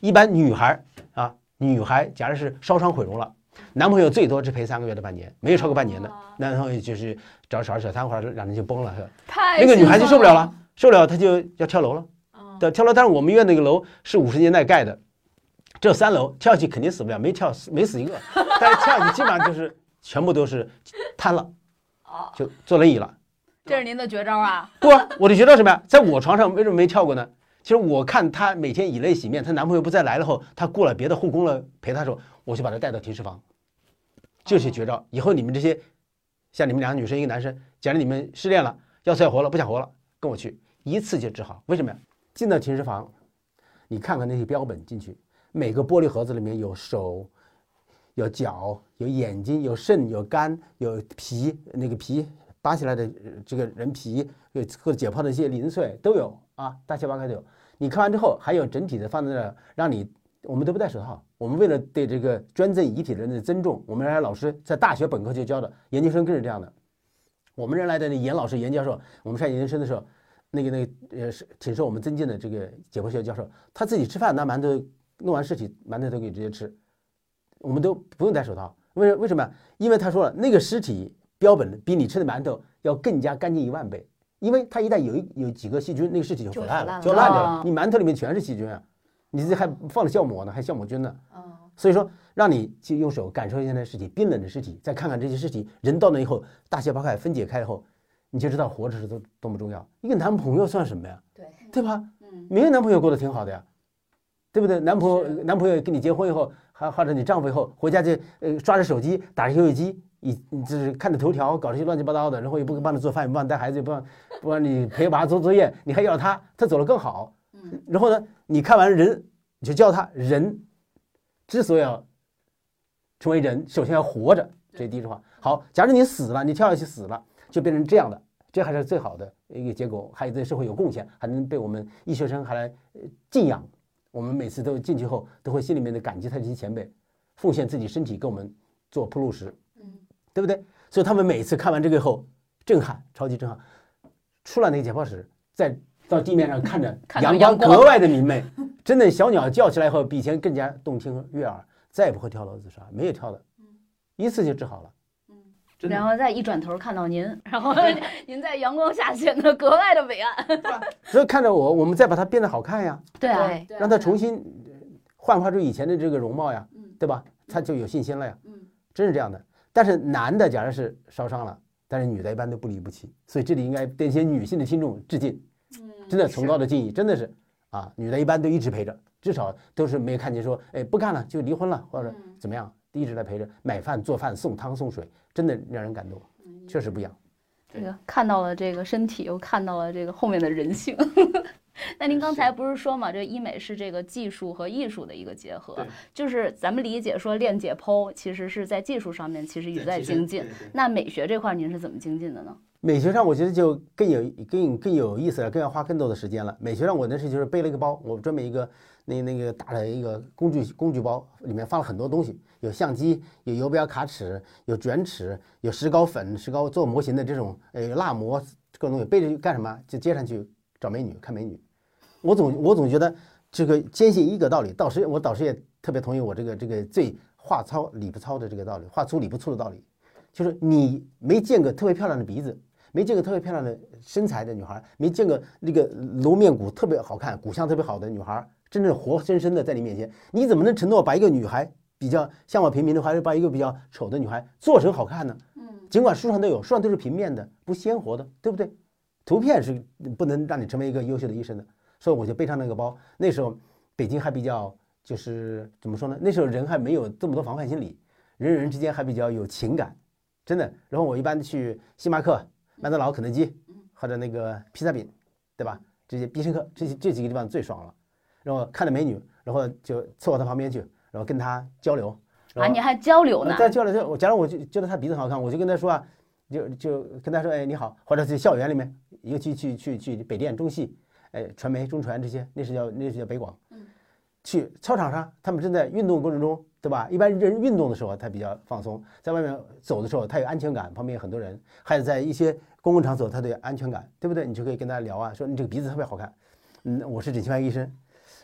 一般女孩啊，女孩假如是烧伤毁容了，男朋友最多只陪三个月到半年，没有超过半年的，男朋友就是找找小三或者两人就崩了。是吧太那个女孩就受不了了，受不了她就要跳楼了。嗯，对，跳楼，但是我们医院那个楼是五十年代盖的，只有三楼，跳下去肯定死不了，没跳死没死一个，但是跳下去基本上就是全部都是瘫了，哦，就坐轮椅了。这是您的绝招啊！不，我的绝招什么呀，在我床上为什么没跳过呢？其实我看她每天以泪洗面，她男朋友不再来了后，她雇了别的护工了陪她时候，我就把她带到停尸房，这是绝招。以后你们这些像你们两个女生一个男生，假如你们失恋了，要死要活了，不想活了，跟我去，一次就治好。为什么呀？进到停尸房，你看看那些标本进去，每个玻璃盒子里面有手、有脚、有眼睛、有肾、有肝、有皮，那个皮扒下来的这个人皮，有或者解剖的一些零碎都有啊，大七八概都有。你看完之后，还有整体的放在那儿，让你我们都不戴手套。我们为了对这个捐赠遗体的人的尊重，我们原来老师在大学本科就教的，研究生更是这样的。我们原来的严老师、严教授，我们上研究生的时候，那个那个呃是挺受我们尊敬的这个解剖学教授，他自己吃饭拿馒头弄完尸体，馒头都可以直接吃，我们都不用戴手套。为为什么？因为他说了，那个尸体标本比你吃的馒头要更加干净一万倍，因为它一旦有一有几个细菌，那个尸体就腐烂了，就烂掉哦了。你馒头里面全是细菌啊，你这还放了酵母呢，还酵母菌呢。哦所以说，让你去用手感受一下那尸体，冰冷的尸体，再看看这些尸体，人到那以后，大卸剖开分解开以后，你就知道活着是多多么重要。一个男朋友算什么呀？对，对吧？嗯，没有男朋友过得挺好的呀，对不对？男朋友男朋友跟你结婚以后，还或者你丈夫以后回家就呃刷着手机，打着游戏机，你你就是看着头条，搞这些乱七八糟的，然后也不帮你做饭，也不帮你带孩子，也不帮不帮你陪娃做作业，你还要他，他走了更好。嗯，然后呢，你看完人，你就教他人之所以要成为人，首先要活着，这是第一句话。好，假如你死了，你跳下去死了，就变成这样的，这还是最好的一个结果，还对社会有贡献，还能被我们医学生还来呃敬仰。我们每次都进去后，都会心里面的感激他这些前辈，奉献自己身体给我们做铺路石，嗯，对不对？所以他们每次看完这个以后，震撼，超级震撼。出了那个解剖室，再到地面上看着 阳阳光光格外的明媚，真的小鸟叫起来以后，比以前更加动听悦耳，再也不会跳楼自杀，没有跳的，一次就治好了。真的然后再一转头看到您，然后 您在阳光下显得格外的伟岸。所以看着我，我们再把它变得好看呀，对啊，让它重新呃焕发出以前的这个容貌呀，嗯对吧？他就有信心了呀，嗯真是这样的。但是男的假如是烧伤了，但是女的一般都不离不弃，所以这里应该对一些女性的听众致敬，嗯，真的崇高的敬意，真的是啊，女的一般都一直陪着，至少都是没看见说，哎，不干了就离婚了或者嗯怎么样，一直在陪着买饭做饭送汤送水，真的让人感动，嗯确实不一样。这个看到了这个身体，又看到了这个后面的人性。那您刚才不是说嘛，这医美是这个技术和艺术的一个结合，就是咱们理解说练解剖，其实是在技术上面其实一直在精进。那美学这块儿您是怎么精进的呢？美学上，我觉得就更有更更有意思了，更要花更多的时间了。美学上，我那是就是背了一个包，我专门一个那那个大的一个工具工具包，里面放了很多东西，有相机，有游标卡尺，有卷尺，有石膏粉、石膏做模型的这种呃蜡模各种东西，背着干什么？就街上去找美女看美女。我总我总觉得这个坚信一个道理，导师我导师也特别同意我这个这个最话糙理不糙的这个道理，话粗理不粗的道理，就是你没见过特别漂亮的鼻子。没见过特别漂亮的身材的女孩，没见过那个颅面骨特别好看、骨相特别好的女孩，真正活生生的在你面前，你怎么能承诺把一个女孩比较相貌平平的，还是把一个比较丑的女孩做成好看呢？嗯，尽管书上都有，书上都是平面的，不鲜活的，对不对？图片是不能让你成为一个优秀的医生的，所以我就背上那个包。那时候北京还比较就是怎么说呢？那时候人还没有这么多防范心理，人与人之间还比较有情感，真的。然后我一般去星巴克。麦当劳、肯德基或者那个披萨饼，对吧？这些必胜客这些这几个地方最爽了。然后看着美女，然后就凑到她旁边去，然后跟她交流。啊，你还交流呢？在交流就，假如我就觉得她鼻子很好看，我就跟她说啊，就就跟她说，哎，你好，或者是校园里面，尤其去去去北电、中戏，哎，传媒、中传这些，那是叫那是叫北广。去操场上，他们正在运动过程中，对吧？一般人运动的时候，他比较放松；在外面走的时候，他有安全感，旁边有很多人；还有在一些公共场所，他都有安全感，对不对？你就可以跟他聊啊，说你这个鼻子特别好看，嗯，我是整形外科医生，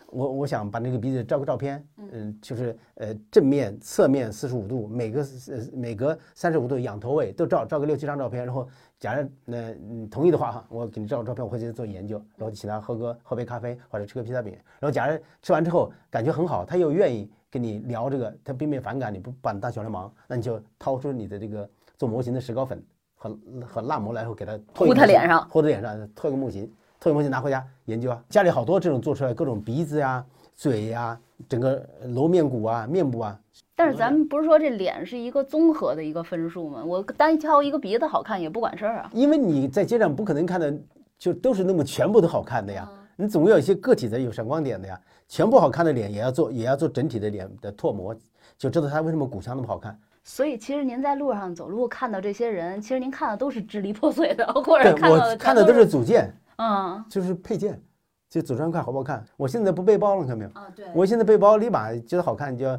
我我想把那个鼻子照个照片，嗯，就是呃正面、侧面四十五度，每个呃每隔三十五度仰头位都照照个六七张照片，然后假如那你同意的话哈，我给你照照片，我会去做研究，然后请他喝个喝杯咖啡或者吃个披萨饼，然后假如吃完之后感觉很好，他又愿意跟你聊这个，他并没有反感，你不把你当小流氓，那你就掏出你的这个做模型的石膏粉和和蜡模来后给他涂糊他脸上，糊他脸上，涂个模型，涂个模型拿回家研究啊，家里好多这种做出来各种鼻子呀、嘴呀、整个颅面骨啊、面部啊，但是咱们不是说这脸是一个综合的一个分数吗？我单挑一个鼻子好看也不管事儿啊。因为你在街上不可能看的就都是那么全部都好看的呀，你总有一些个体的有闪光点的呀。全部好看的脸也要做，也要做整体的脸的拓模，就知道他为什么骨相那么好看。所以其实您在路上走路看到这些人，其实您看的都是支离破碎的，或者对看到我看的都是组件，嗯就是配件，就组装块好不好看。我现在不背包了，看到没有？啊对我现在背包立马觉得好看，就要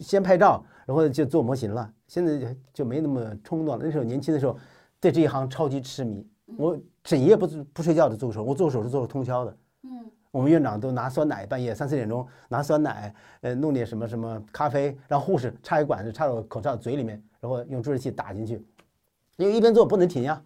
先拍照，然后就做模型了。现在就没那么冲动了。那时候年轻的时候，对这一行超级痴迷，我整夜不不睡觉的做手，我做手术做了通宵的。嗯我们院长都拿酸奶，半夜三四点钟拿酸奶，呃，弄点什么什么咖啡，让护士插一管子插到口罩嘴里面，然后用注射器打进去，因为一边做不能停呀，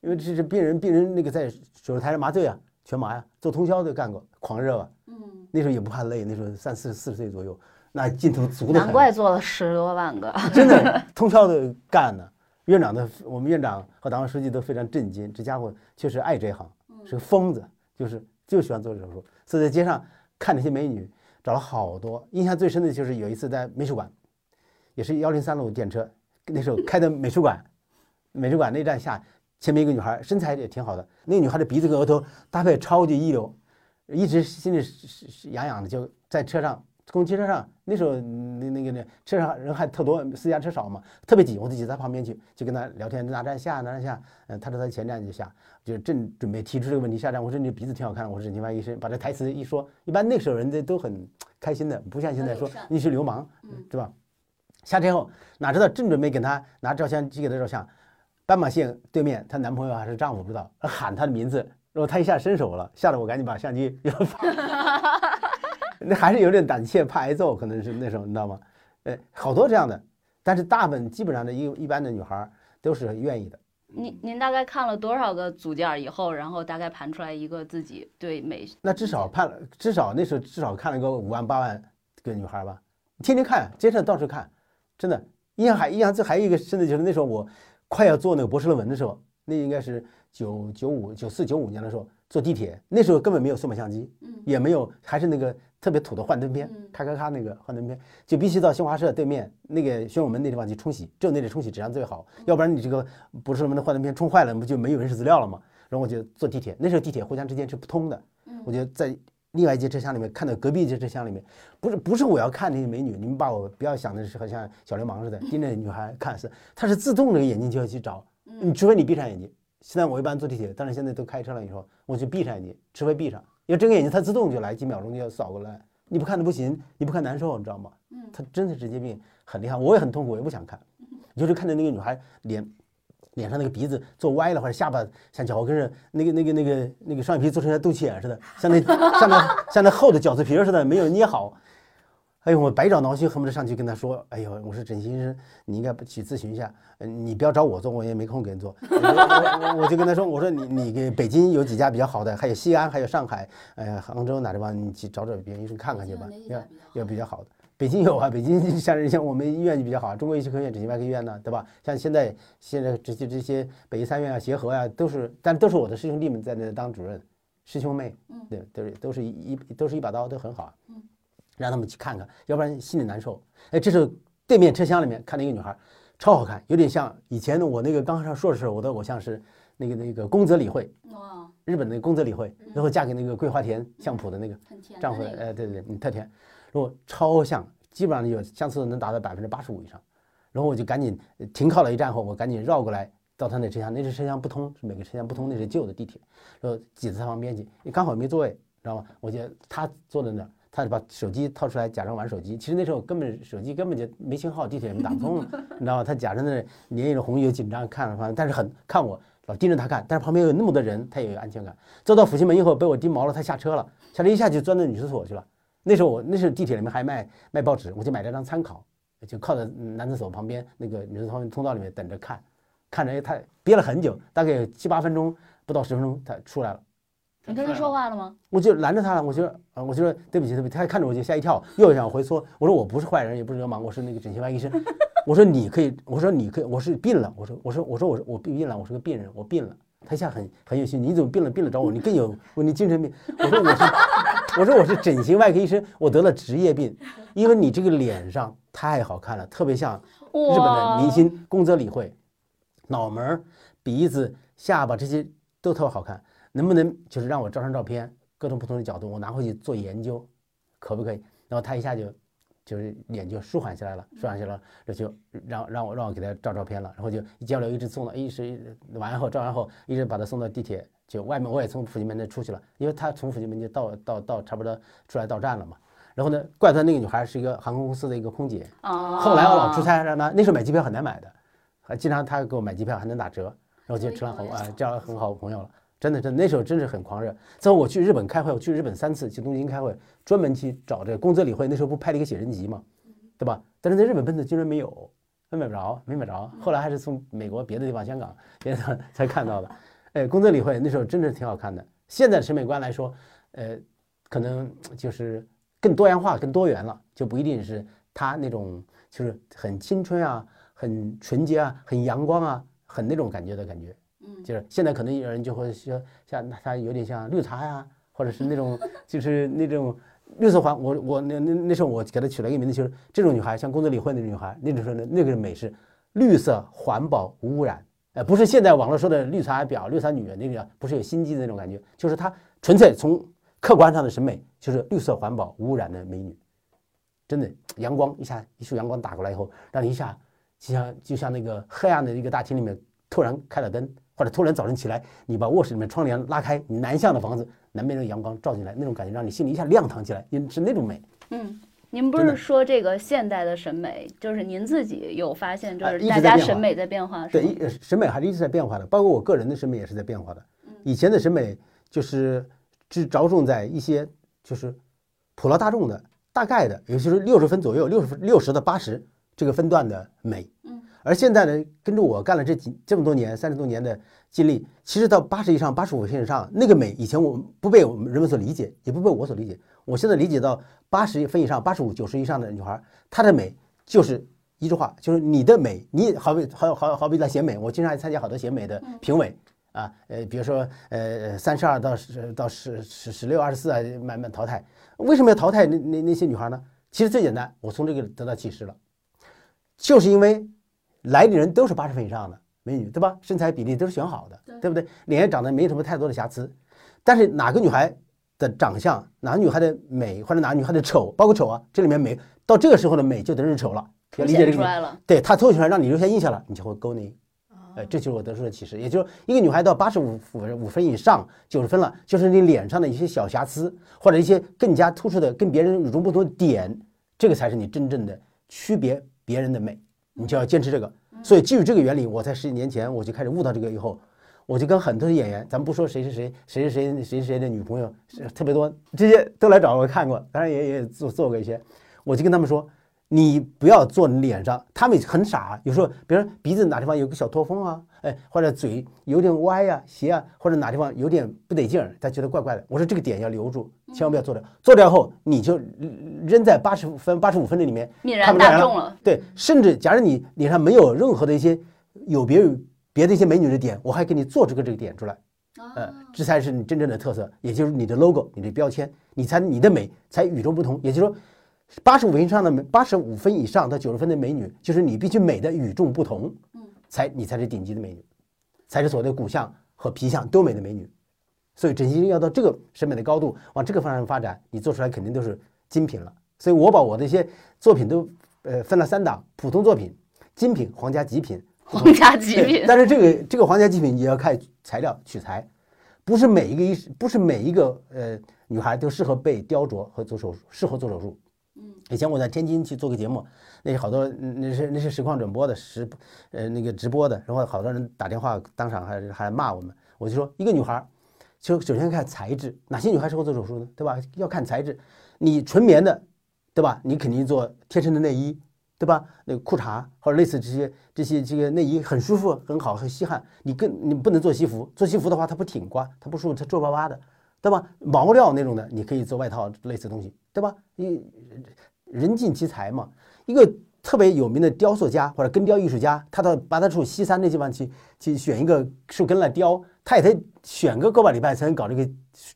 因为这是病人病人那个在手术台上麻醉啊，全麻呀，做通宵都干过，狂热吧。嗯，那时候也不怕累，那时候三四四十岁左右，那劲头足的很。难怪做了十多万个。真的通宵的干呢。院长的，我们院长和党委书记都非常震惊，这家伙确实爱这一行，是个疯子，就是就喜欢做手术。所以在街上看那些美女，找了好多。印象最深的就是有一次在美术馆，也是幺零三路电车，那时候开的美术馆，美术馆那站下，前面一个女孩，身材也挺好的，那个女孩的鼻子跟额头搭配超级一流，一直心里是是是痒痒的，就在车上。公共汽车上，那时候嗯那那个那车上人还特多，私家车少嘛，特别挤，我就挤在旁边去，就跟他聊天，哪站下哪站下，嗯，他说他前站就下，就正准备提出这个问题下站，我说你鼻子挺好看，我是整形外科医生，把这台词一说，一般那时候人家都很开心的，不像现在说你是流氓，嗯是吧？下车后哪知道正准备给他拿照相机给他照相，斑马线对面她男朋友还是丈夫不知道，喊她的名字，然后她一下伸手了，吓得我赶紧把相机 又放。那还是有点胆怯，怕挨揍，可能是那时候你知道吗？呃，好多这样的，但是大部分基本上的一一般的女孩儿都是愿意的。您您大概看了多少个组件儿以后，然后大概盘出来一个自己对美那至少判了，至少那时候至少看了个五万八万个女孩儿吧，天天看，街上到处看，真的。印象还印象这还有一个深的就是那时候我快要做那个博士论文的时候，那应该是九九五九四九五年的时候，坐地铁，那时候根本没有数码相机，嗯也没有，还是那个特别土的幻灯片嗯，咔咔咔那个幻灯片，就必须到新华社对面那个宣武门那地方去冲洗，只有那里冲洗质量最好，要不然你这个博士论文的幻灯片冲坏了，不就没有文史资料了吗？然后我就坐地铁，那时候地铁互相之间是不通的，我就在另外一节车厢里面看到隔壁一节车厢里面，不是不是我要看那些美女，你们把我不要想的是好像小流氓似的盯着女孩看，是它是自动的眼睛就要去找，你除非你闭上眼睛。现在我一般坐地铁，但是现在都开车了以后，我就闭上眼睛，除非闭上，因为睁开眼睛它自动就来，几秒钟就要扫过来，你不看它不行，你不看难受，你知道吗？它真的职业病很厉害，我也很痛苦，我也不想看，就是看着那个女孩脸。脸上那个鼻子做歪了，或者下巴像脚后跟儿那个那个那个那个双眼皮做成像肚脐眼似的，像那像那像那厚的饺子皮似的，没有捏好。哎呦，我百爪挠心，恨不得上去跟他说：“哎呦，我说整形医生，你应该去咨询一下，呃你不要找我做，我也没空给你做。我”我就跟他说：“我说你你给北京有几家比较好的，还有西安，还有上海，哎呀，杭州哪地方你去找找别的医生看看去吧，要要比较好的。”北京有啊，北京像像我们医院就比较好，中国医学科学院整形外科医院呢，对吧？像现在现在这些这些北医三院啊、协和啊，都是，但都是我的师兄弟们在那当主任，师兄妹，对，都是都是一一都是一把刀，都很好，让他们去看看，要不然心里难受。哎，这时候对面车厢里面看到一个女孩，超好看，有点像以前的我那个刚上硕士时候，我的偶像是那个那个宫泽理惠，哇，日本的那个宫泽理惠，然后嫁给那个桂花田相扑的那个。丈夫，哎，对对对，嗯，特甜，然后超像，基本上有相似度能达到百分之八十五以上。然后我就赶紧呃停靠了一站后，我赶紧绕过来到他那车厢，那是车厢不通，是每个车厢不通，那是旧的地铁，然后挤在他旁边去，刚好没座位，知道吗？我就他坐在那儿，他就把手机掏出来假装玩手机，其实那时候根本手机根本就没信号，地铁也没打不通，你知道吗？他假装在那儿连着红又紧张看，反正但是很看我。老盯着他看，但是旁边有那么多人，他也有安全感。走到复兴门以后，被我盯毛了，他下车了，下车一下就钻到女厕所去了。那时候我那时候地铁里面还卖卖报纸，我就买了张参考，就靠在男厕所旁边那个女厕所通道里面等着看，看着哎他憋了很久，大概有七八分钟，不到十分钟他出来了。你跟他说话了吗？我就拦着他了，我就啊，我就说对不起，对不起。他看着我就吓一跳，又想回缩。我说我不是坏人，也不是流氓，我是那个整形外科医生。我说你可以，我说你可以，我是病了。我说我说我说我说我病了，我是个病人，我病了。他一下很很有兴趣，你怎么病了病了找我？你更有问题精神病。我说我是 我说我是整形外科医生，我得了职业病，因为你这个脸上太好看了，特别像日本的明星宫泽理惠，脑门儿、鼻子、下巴这些都特别好看。能不能就是让我照张照片，各种不同的角度，我拿回去做研究，可不可以？然后他一下就就是脸就舒缓下来了，舒缓下来了，这就让让我让我给他照照片了，然后就一交流，一直送到一直完后照完后，一直把他送到地铁，就外面我也从复兴门那出去了，因为他从复兴门就到到到差不多出来到站了嘛。然后呢，怪不得那个女孩是一个航空公司的一个空姐，啊，后来我老出差让她，那时候买机票很难买的，还经常她给我买机票还能打折。然后就成了好啊，交了很好的朋友了。真的，真的那时候真是很狂热。之后我去日本开会，我去日本三次，去东京开会，专门去找这个宫泽理惠。那时候不拍了一个写真集嘛，对吧？但是在日本本子居然没有，买不着，没买着。后来还是从美国别的地方，香港别的地方 才看到的。哎，宫泽理惠那时候真的挺好看的。现在审美观来说，呃，可能就是更多元化、更多元了，就不一定是她那种就是很青春啊、很纯洁啊、很阳光啊、很那种感觉的感觉。嗯，就是现在可能有人就会说，像他有点像绿茶呀，或者是那种 就是那种绿色环。我我那那那时候我给她取了一个名字，就是这种女孩，像工作里混那种女孩，那种时候呢，那个美是绿色环保无污染，呃，不是现在网络说的绿茶婊、绿茶女人那个，不是有心机的那种感觉，就是她纯粹从客观上的审美就是绿色环保无污染的美女，真的阳光一下一束阳光打过来以后，让你一下就像就像那个黑暗的一个大厅里面突然开了灯。或者突然早晨起来，你把卧室里面窗帘拉开，你南向的房子，南边的阳光照进来，那种感觉让你心里一下亮堂起来，是那种美。嗯，您不是说这个现代的审美，就是您自己有发现，就呃是大家审美在变化，是对，审美还是一直在变化的，包括我个人的审美也是在变化的。以前的审美就是只着重在一些就是普罗大众的大概的，也就是六十分左右，六十分六十到八十这个分段的美。而现在呢，跟着我干了这几这么多年，三十多年的经历，其实到八十以上、八十五分以上，那个美以前我们不被我们人们所理解，也不被我所理解。我现在理解到八十分以上、八十五、九十以上的女孩，她的美就是一句话，就是你的美，你好比好好好比在选美，我经常还参加好多选美的评委啊，呃，比如说呃三十二到十到十十十六、二十四啊，慢慢淘汰。为什么要淘汰那那那些女孩呢？其实最简单，我从这个得到启示了，就是因为来的人都是八十分以上的美女，对吧？身材比例都是选好的，对不对？脸也长得没什么太多的瑕疵，但是哪个女孩的长相，哪个女孩的美，或者哪个女孩的丑，包括丑啊，这里面美到这个时候的美就等于是丑了，要理解这个出。来了，对她凸显出来，让你留下印象了，你就会勾你。哎，这就是我得出的启示，也就是说，一个女孩到八十五五分以上，九十分了，就是你脸上的一些小瑕疵，或者一些更加突出的、跟别人与众不同的点，这个才是你真正的区别别人的美，你就要坚持这个。所以基于这个原理，我在十几年前我就开始悟到这个以后，我就跟很多的演员，咱们不说谁是谁，谁是谁谁谁的女朋友，是特别多，这些都来找我看过，当然也也做做过一些，我就跟他们说，你不要做你脸上，他们很傻，有时候比如说鼻子哪地方有个小驼峰啊，哎，或者嘴有点歪呀、斜啊，或者哪地方有点不得劲儿，他觉得怪怪的。我说这个点要留住，千万不要做掉，做掉后你就扔在八十分、八十五分的里面，泯然大众了。对，甚至假如你脸上没有任何的一些有别于别的一些美女的点，我还给你做这个这个点出来，呃，这才是你真正的特色，也就是你的 logo，你的标签，你才你的美才与众不同。也就是说，八十五分以上的美，八十五分以上到九十分的美女，就是你必须美的与众不同，嗯，才你才是顶级的美女，才是所谓的骨相和皮相都美的美女。所以整形要到这个审美的高度，往这个方向发展，你做出来肯定都是精品了。所以我把我的一些作品都呃分了三档：普通作品、精品、皇家极品。皇家极品，但是这个这个皇家极品也要看材料取材，不是每一个医不是每一个呃女孩都适合被雕琢和做手术，适合做手术。嗯，以前我在天津去做个节目，那是好多那是那是实况转播的实呃那个直播的，然后好多人打电话当场还还骂我们，我就说一个女孩，就首先看材质，哪些女孩适合做手术呢？对吧？要看材质，你纯棉的，对吧？你肯定做贴身的内衣，对吧？那个裤衩或者类似这些这些这个内衣很舒服很好很吸汗，你更你不能做西服，做西服的话它不挺刮，它不舒服，它皱巴巴的，对吧？毛料那种的你可以做外套类似的东西，对吧？你人尽其才嘛。一个特别有名的雕塑家或者根雕艺术家，他到八大处西山那地方去去选一个树根来雕，他也得选个个把礼拜才能搞这个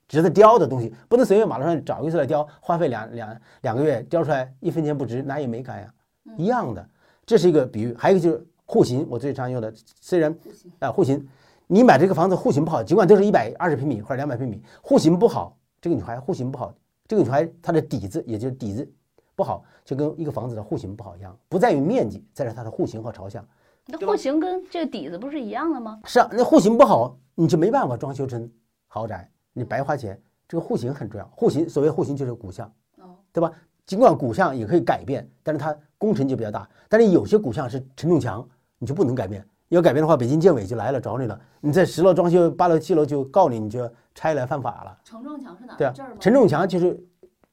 值得雕的东西，不能随便马路上找一个出来雕，花费两两两个月雕出来一分钱不值，哪有美感呀？一样的，这是一个比喻。还有一个就是户型，我最常用的，虽然啊户型，你买这个房子户型不好，尽管都是一百二十平米或者两百平米，户型不好，这个女孩户型不好，这个女孩她的底子也就是底子不好，就跟一个房子的户型不好一样，不在于面积，在于它的户型和朝向。那户型跟这个底子不是一样的吗？是啊，那户型不好，你就没办法装修成豪宅，你白花钱。这个户型很重要，户型所谓户型就是骨相，哦，对吧？尽管骨相也可以改变，但是它工程就比较大。但是有些骨相是承重墙，你就不能改变，要改变的话，北京建委就来了找你了。你在十楼装修，八楼、七楼就告你，你就拆来犯法了。承重墙是哪？对啊？承重墙就是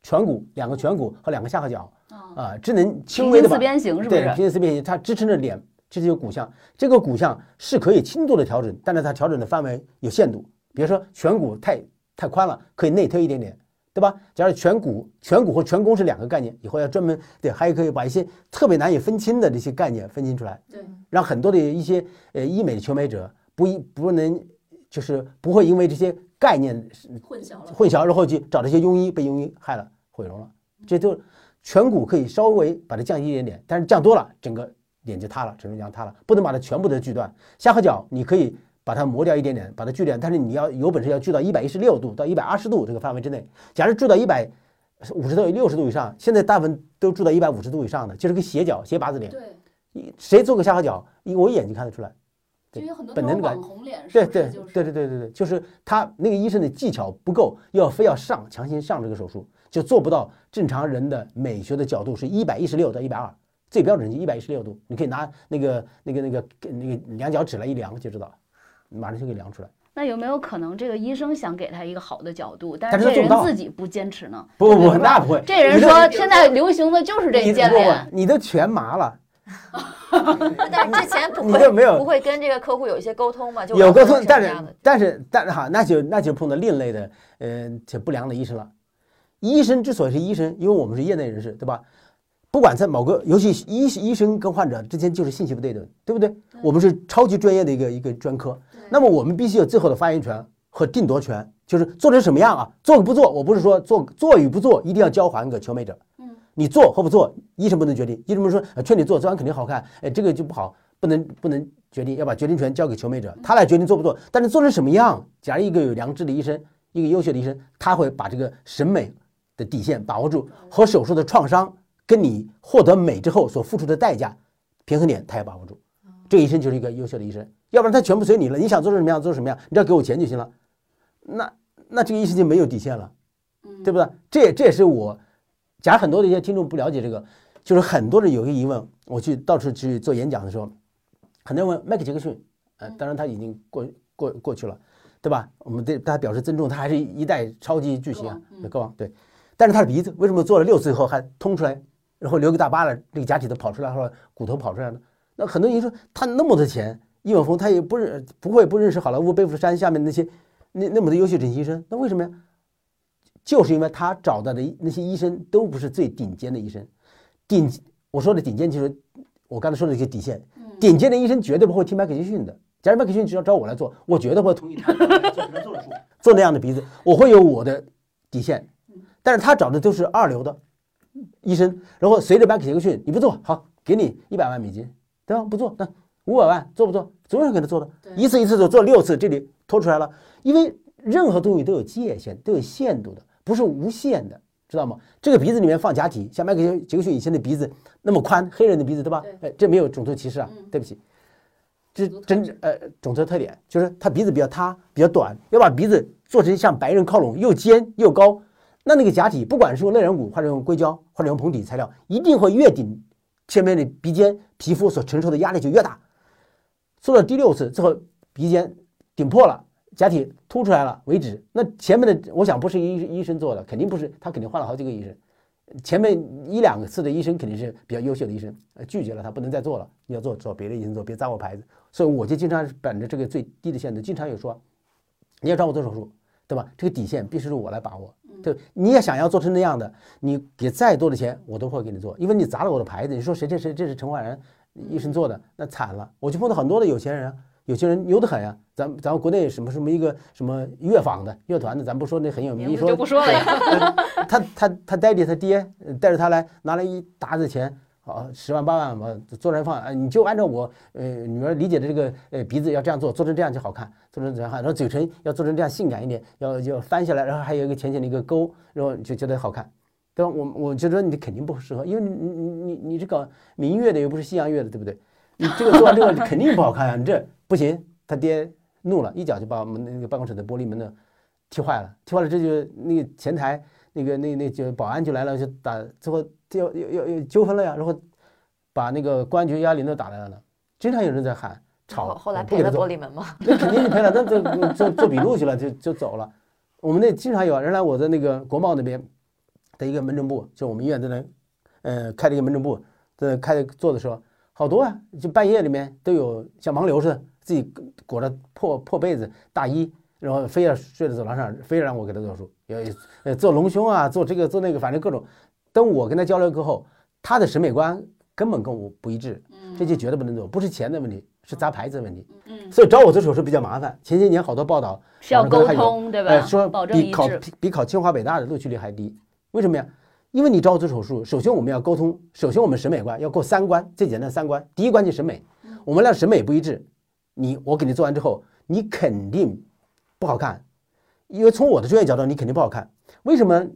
颧骨，两个颧骨和两个下颌角啊，啊，只能轻平微的四边形是不对，是？平行四边形，它支撑着脸，这是一个骨相。这个骨相是可以轻度的调整，但是它调整的范围有限度。比如说颧骨太太宽了，可以内推一点点，对吧？假如颧骨、颧骨和颧弓是两个概念，以后要专门对，还可以把一些特别难以分清的这些概念分清出来，对，让很多的一些呃医美的求美者不一不能就是不会因为这些概念混淆了。混淆，然后去找这些庸医，被庸医害了，毁容了。这就颧骨可以稍微把它降低一点点，但是降多了，整个脸就塌了，整个脸塌了，不能把它全部都锯断。下颌角你可以把它磨掉一点点，把它锯掉，但是你要有本事要锯到一百一十六度到一百二十度这个范围之内。假如锯到一百五十度、六十度以上，现在大部分都锯到一百五十度以上的，就是个斜角、斜八字脸。对，谁做个下颌角，我一眼睛看得出来。对就有很多本能感那种网红脸，对对对对对对对，就是他那个医生的技巧不够，要非要上强行上这个手术，就做不到正常人的美学的角度是一百一十六到一百二，最标准就一百一十六度，你可以拿那个那个那个那个量角尺来一量就知道，马上就给量出来。那有没有可能这个医生想给他一个好的角度，但但是这人自己不坚持呢？不不不，那不会。这人说现在流行的就是这一尖脸，不，你都全麻了，但是之前不会不会跟这个客户有一些沟通吗？就有沟通，但是但是但是哈，那就那就碰到另类的，呃，且不良的医生了。医生之所以是医生，因为我们是业内人士，对吧？不管在某个，尤其医医生跟患者之间就是信息不对等，对不对？我们是超级专业的一个一个专科，那么我们必须有最后的发言权和定夺权，就是做成什么样啊，做与不做，我不是说做做与不做一定要交还给求美者，嗯，你做或不做，医生不能决定，医生不是说呃劝你做，做完肯定好看，哎，这个就不好，不能不能决定，要把决定权交给求美者，他来决定做不做。但是做成什么样，假如一个有良知的医生，一个优秀的医生，他会把这个审美的底线把握住，和手术的创伤跟你获得美之后所付出的代价平衡点，他也把握住。这个医生就是一个优秀的医生，要不然他全部随你了，你想做成什么样做什么样，你只要给我钱就行了。那那这个医生就没有底线了，嗯对不对？这也这也是我，假如很多的一些听众不了解这个，就是很多人有一个疑问，我去到处去做演讲的时候，很多人问迈克杰克逊，呃，当然他已经过过过去了，对吧？我们对他表示尊重，他还是一代超级巨星啊歌王嗯，歌王对。但是他的鼻子为什么做了六次以后还通出来，然后留个大疤了，这个假体都跑出来或者骨头跑出来了？那很多人说他那么多钱，易永峰他也不认不会不认识好莱坞贝弗山下面那些那那么多优秀整形医生，那为什么呀？就是因为他找到的那些医生都不是最顶尖的医生，顶我说的顶尖就是我刚才说的一些底线，嗯顶尖的医生绝对不会听麦克杰克逊的。假如麦克杰克逊只要找我来做，我绝对不会同意他 做做手术做那样的鼻子，我会有我的底线。但是他找的都是二流的医生，然后随着麦克杰克逊，你不做好，给你一百万美金，对吧？不做，那五百万做不做？总有人给他做的，对一次一次做，做六次，这里拖出来了。因为任何东西都有界限，都有限度的，不是无限的，知道吗？这个鼻子里面放假体，像迈克尔杰克逊以前的鼻子那么宽，黑人的鼻子，对吧？哎，这没有种族歧视啊，嗯对不起。这真呃种族特点就是他鼻子比较塌，比较短，要把鼻子做成向白人靠拢，又尖又高。那那个假体，不管是用肋软骨，或者用硅胶，或者用膨体材料，一定会越顶前面的鼻尖皮肤所承受的压力就越大。做了第六次之后，鼻尖顶破了，假体凸出来了为止。那前面的，我想不是医医生做的，肯定不是，他肯定换了好几个医生。前面一两次的医生肯定是比较优秀的医生，呃，拒绝了他不能再做了，要做找别的医生做，别砸我牌子。所以我就经常本着这个最低的限度，经常有说，你要找我做手术，对吧？这个底线必须是我来把握。对，你也想要做成那样的，你给再多的钱，我都会给你做，因为你砸了我的牌子。你说谁谁谁这是陈焕然医生做的，那惨了。我就碰到很多的有钱人啊，有钱人牛得很呀。咱咱们国内什么什么一个什么乐坊的乐团的，咱不说那很有名，一说就不说了呀。他他他爹地他爹呃带着他来拿了一沓子钱，啊十万八万吧，做人放，哎你就按照我呃女儿理解的这个呃鼻子要这样做，做成这样就好看，做成这样好，然后嘴唇要做成这样性感一点，要要翻下来，然后还有一个浅浅的一个沟，然后就觉得好看，对吧？我我觉得你肯定不适合，因为你你你你你这搞民乐的又不是西洋乐的，对不对？你这个做完这个肯定不好看呀、你这不行。他爹怒了，一脚就把我们那个办公室的玻璃门呢踢坏了，踢坏了，这就那个前台那个那那就保安就来了，就打，最后就要要要纠纷了呀，然后把那个公安局幺幺零都打来了呢。经常有人在喊，吵，后后来赔了玻，璃门嘛。那肯定是赔了，那就做做笔录去了，就就走了。我们那经常有，原来我在那个国贸那边的一个门诊部，就我们医院在那，呃，开了一个门诊部，在那开做的时候，好多啊，就半夜里面都有像盲流似的，自己裹着破破被子、大衣，然后非要睡在走廊上，非要让我给他做手术，有呃做隆胸啊，做这个做那个，反正各种。等我跟他交流过后，他的审美观根本跟我不一致，这就绝对不能做，不是钱的问题，是砸牌子的问题。嗯，所以找我做手术比较麻烦。前些年好多报道是要沟通对吧？呃，说比考。比比考清华北大的录取率还低，为什么呀？因为你找我做手术，首先我们要沟通，首先我们审美观要过三关，最简单的三关，第一关就是审美，我们俩审美不一致，你我给你做完之后，你肯定不好看，因为从我的专业角度，你肯定不好看。为什么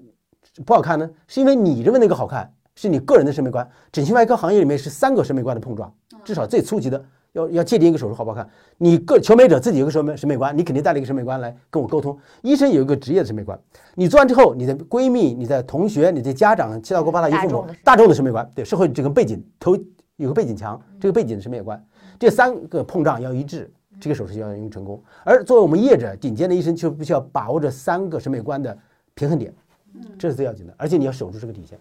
不好看呢？是因为你认为那个好看，是你个人的审美观。整形外科行业里面是三个审美观的碰撞，至少最初级的要要界定一个手术好不好看。你个求美者自己有个审美审美观，你肯定带了一个审美观来跟我沟通。医生有一个职业的审美观，你做完之后，你的闺蜜、你的同学、你的家长、七大姑八大姨父母大众的，审美观，对社会这个背景头有个背景墙，这个背景的审美观，这三个碰撞要一致，这个手术就要容易成功。而作为我们业者，顶尖的医生就必须要把握这三个审美观的平衡点，这是最要紧的。而且你要守住这个底线，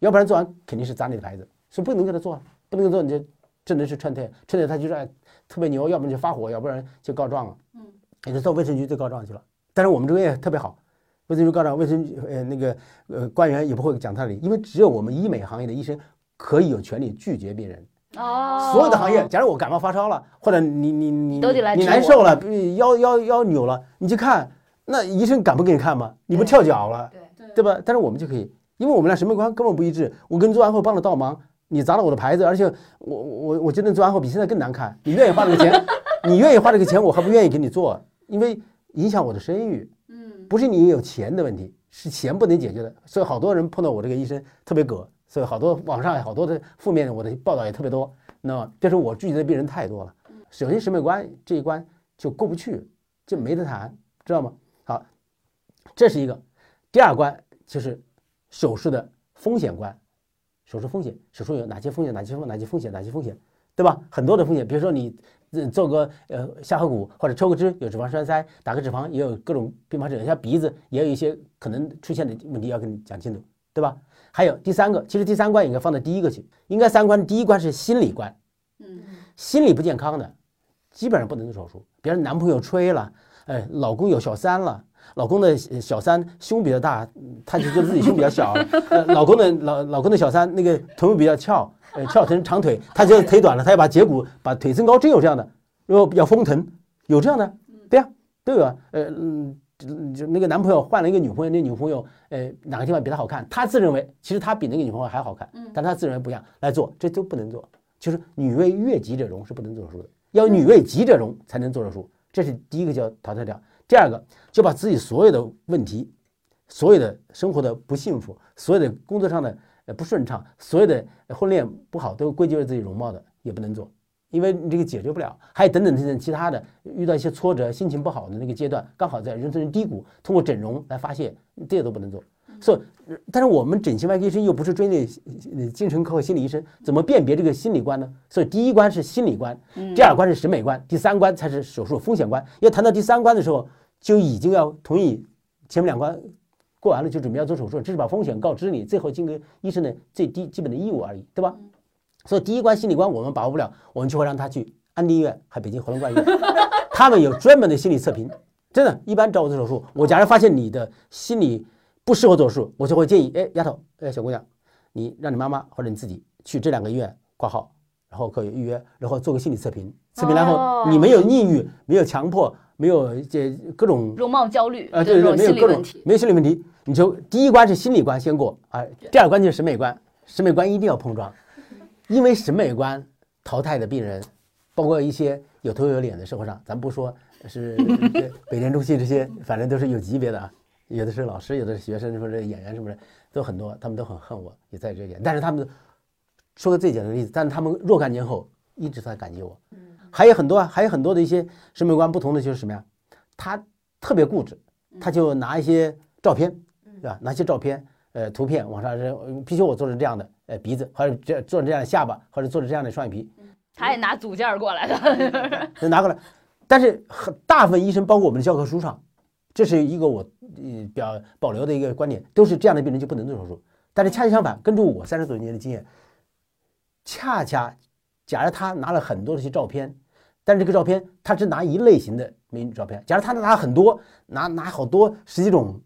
要不然做完肯定是砸你的牌子，是不能给他做，不能做你就真的是劝退，劝退他就是哎特别牛，要不然就发火，要不然就告状了。嗯，也就到卫生局就告状去了。但是我们这个业特别好，卫生局告状，卫生局呃那个呃官员也不会讲道理，因为只有我们医美行业的医生可以有权利拒绝病人。哦，所有的行业，假如我感冒发烧了，或者你你你你难受了，比腰腰腰扭了，你去看，那医生敢不给你看吗？你不跳脚了，对对吧？但是我们就可以，因为我们俩审美观根本不一致。我跟你做完后帮了倒忙，你砸了我的牌子，而且我我我觉得你做完后比现在更难看。你愿意花这个钱，你愿意花这个钱，我还不愿意给你做，因为影响我的声誉。嗯，不是你有钱的问题，是钱不能解决的。所以好多人碰到我这个医生特别葛，所以好多网上好多的负面的我的报道也特别多。那么就是我拒绝的病人太多了，首先审美观这一关就过不去，就没得谈，知道吗？好，这是一个。第二关就是手术的风险关，手术风险，手术有哪些风险，哪些风哪些风险，哪些风险，对吧？很多的风险，比如说你呃做个呃下颌骨或者抽个脂有脂肪栓塞，打个脂肪也有各种并发症，像鼻子也有一些可能出现的问题要跟你讲清楚，对吧？还有第三个，其实第三关应该放在第一个去，应该三关第一关是心理关，嗯，心理不健康的，基本上不能做手术。别人男朋友吹了，哎，老公有小三了，老公的呃小三胸比较大，嗯 他就觉得自己胸比较小；呃，老公的老老公的小三那个臀部比较翘，呃，翘成长腿，他觉得腿短了，他要把截骨把腿增高，真有这样的，然后要丰臀，有这样的，对呀、都有啊，呃嗯。就那个男朋友换了一个女朋友，那女朋友呃哪个地方比他好看，他自认为其实他比那个女朋友还好看，但他自认为不一样来做，这都不能做。就是女为悦己者容是不能做手术的，要女为己者容才能做手术，这是第一个叫淘汰掉。第二个就把自己所有的问题、所有的生活的不幸福、所有的工作上的呃不顺畅、所有的婚恋不好，都归结于自己容貌的，也不能做，因为你这个解决不了。还有等等等等其他的，遇到一些挫折、心情不好的那个阶段，刚好在人生低谷，通过整容来发泄，这些都不能做。所以，呃但是我们整形外科医生又不是专业呃精神科和心理医生，怎么辨别这个心理关呢？所以第一关是心理关，第二关是审美关，第三关才是手术风险关。要谈到第三关的时候，就已经要同意前面两关过完了，就准备要做手术，这是把风险告知你，最后尽个医生的最低基本的义务而已，对吧？所以第一关心理关我们把握不了，我们就会让他去安定医院，还北京回龙观医院，他们有专门的心理测评。真的，一般找我做手术，我假如发现你的心理不适合做手术，我就会建议，哎，丫头，哎，小姑娘，你让你妈妈或者你自己去这两个医院挂号，然后可以预约，然后做个心理测评，测评然哦后你没有抑郁，没有强迫，没有这各种容貌焦虑啊，对对，这种没有各种。没有心理问题，你就第一关是心理关先过啊，第二关就是审美关，审美关一定要碰撞，因为审美观淘汰的病人，包括一些有头有脸的社会上，咱不说是 北电中心这些，反正都是有级别的啊，有的是老师，有的是学生，说这演员什么的都很多，他们都很恨我，也在这一点，但是他们说个最简单的例子，但是他们若干年后一直在感激我，还有很多啊，还有很多的一些审美观不同的就是什么呀？他特别固执，他就拿一些照片，对吧？拿一些照片，呃，图片往上扔，呃必须我做成这样的，呃，鼻子，或者这做成这样的下巴，或者做成这样的双眼皮，他也拿组件儿过来的。就 拿过来。但是很大部分医生，包括我们的教科书上，这是一个我呃表保留的一个观点，都是这样的病人就不能做手术。但是恰恰相反，根据我三十多年的经验，恰恰假如他拿了很多的一些照片，但是这个照片他只拿一类型的美女照片，假如他拿很多拿拿好多十几种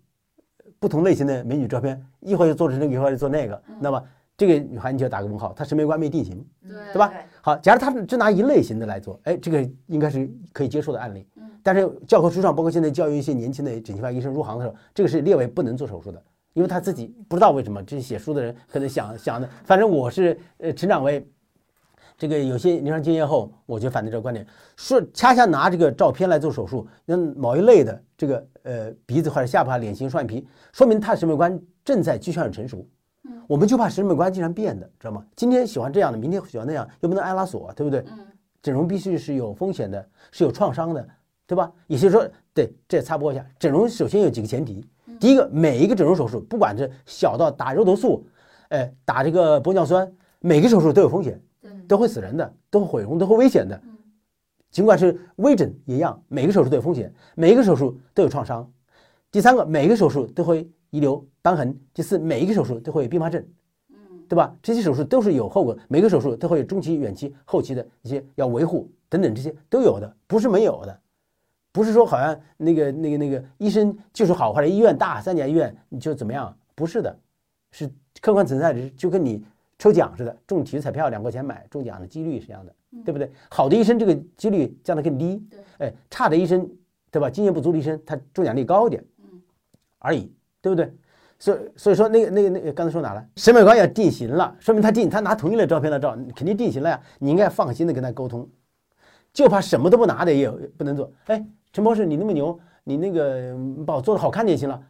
不同类型的美女照片，一会儿就做成这个，一会儿就做那个，那么这个女孩你就要打个问号，她审美观没定型。对对吧？好，假如他只拿一类型的来做，哎，这个应该是可以接受的案例。但是教科书上，包括现在教育一些年轻的整形外科医生入行的时候，这个是列为不能做手术的，因为他自己不知道为什么，这写书的人可能想想的。反正我是呃成长为这个有些临床经验后，我就反对这个观点，说恰恰拿这个照片来做手术，那某一类的这个呃鼻子或者下巴、脸型、双眼皮，说明他的审美观正在趋向于成熟。我们就怕审美观经常变的，知道吗？今天喜欢这样的，明天喜欢那样，又不能挨拉锁，对不对？整容必须是有风险的，是有创伤的，对吧？也就是说，对，这也插播一下，整容首先有几个前提。第一个，每一个整容手术，不管是小到打肉毒素，哎，打这个玻尿酸，每个手术都有风险，都会死人的，都会毁容，都会危险的。尽管是微整也一样，每个手术都有风险，每一个手术都有创伤。第三个，每个手术都会遗留瘢痕。第四，每一个手术都会有并发症，对吧？这些手术都是有后果，每个手术都会有中期、远期、后期的一些要维护等等，这些都有的，不是没有的，不是说好像那个那个那个医生就是好，或者医院大三甲医院你就怎么样？不是的，是客观存在的，就跟你抽奖似的，中体育彩票两块钱买中奖的几率是一样的，对不对？好的医生这个几率降得更低，哎，差的医生，对吧？经验不足的医生，他中奖率高一点，而已，对不对？所以所以说那个那个那个刚才说哪了？审美观要定型了，说明他定他拿同一类照片来照，肯定定型了呀。你应该放心的跟他沟通，就怕什么都不拿的也有不能做。哎，陈博士你那么牛，你那个嗯把我做的好看点行了。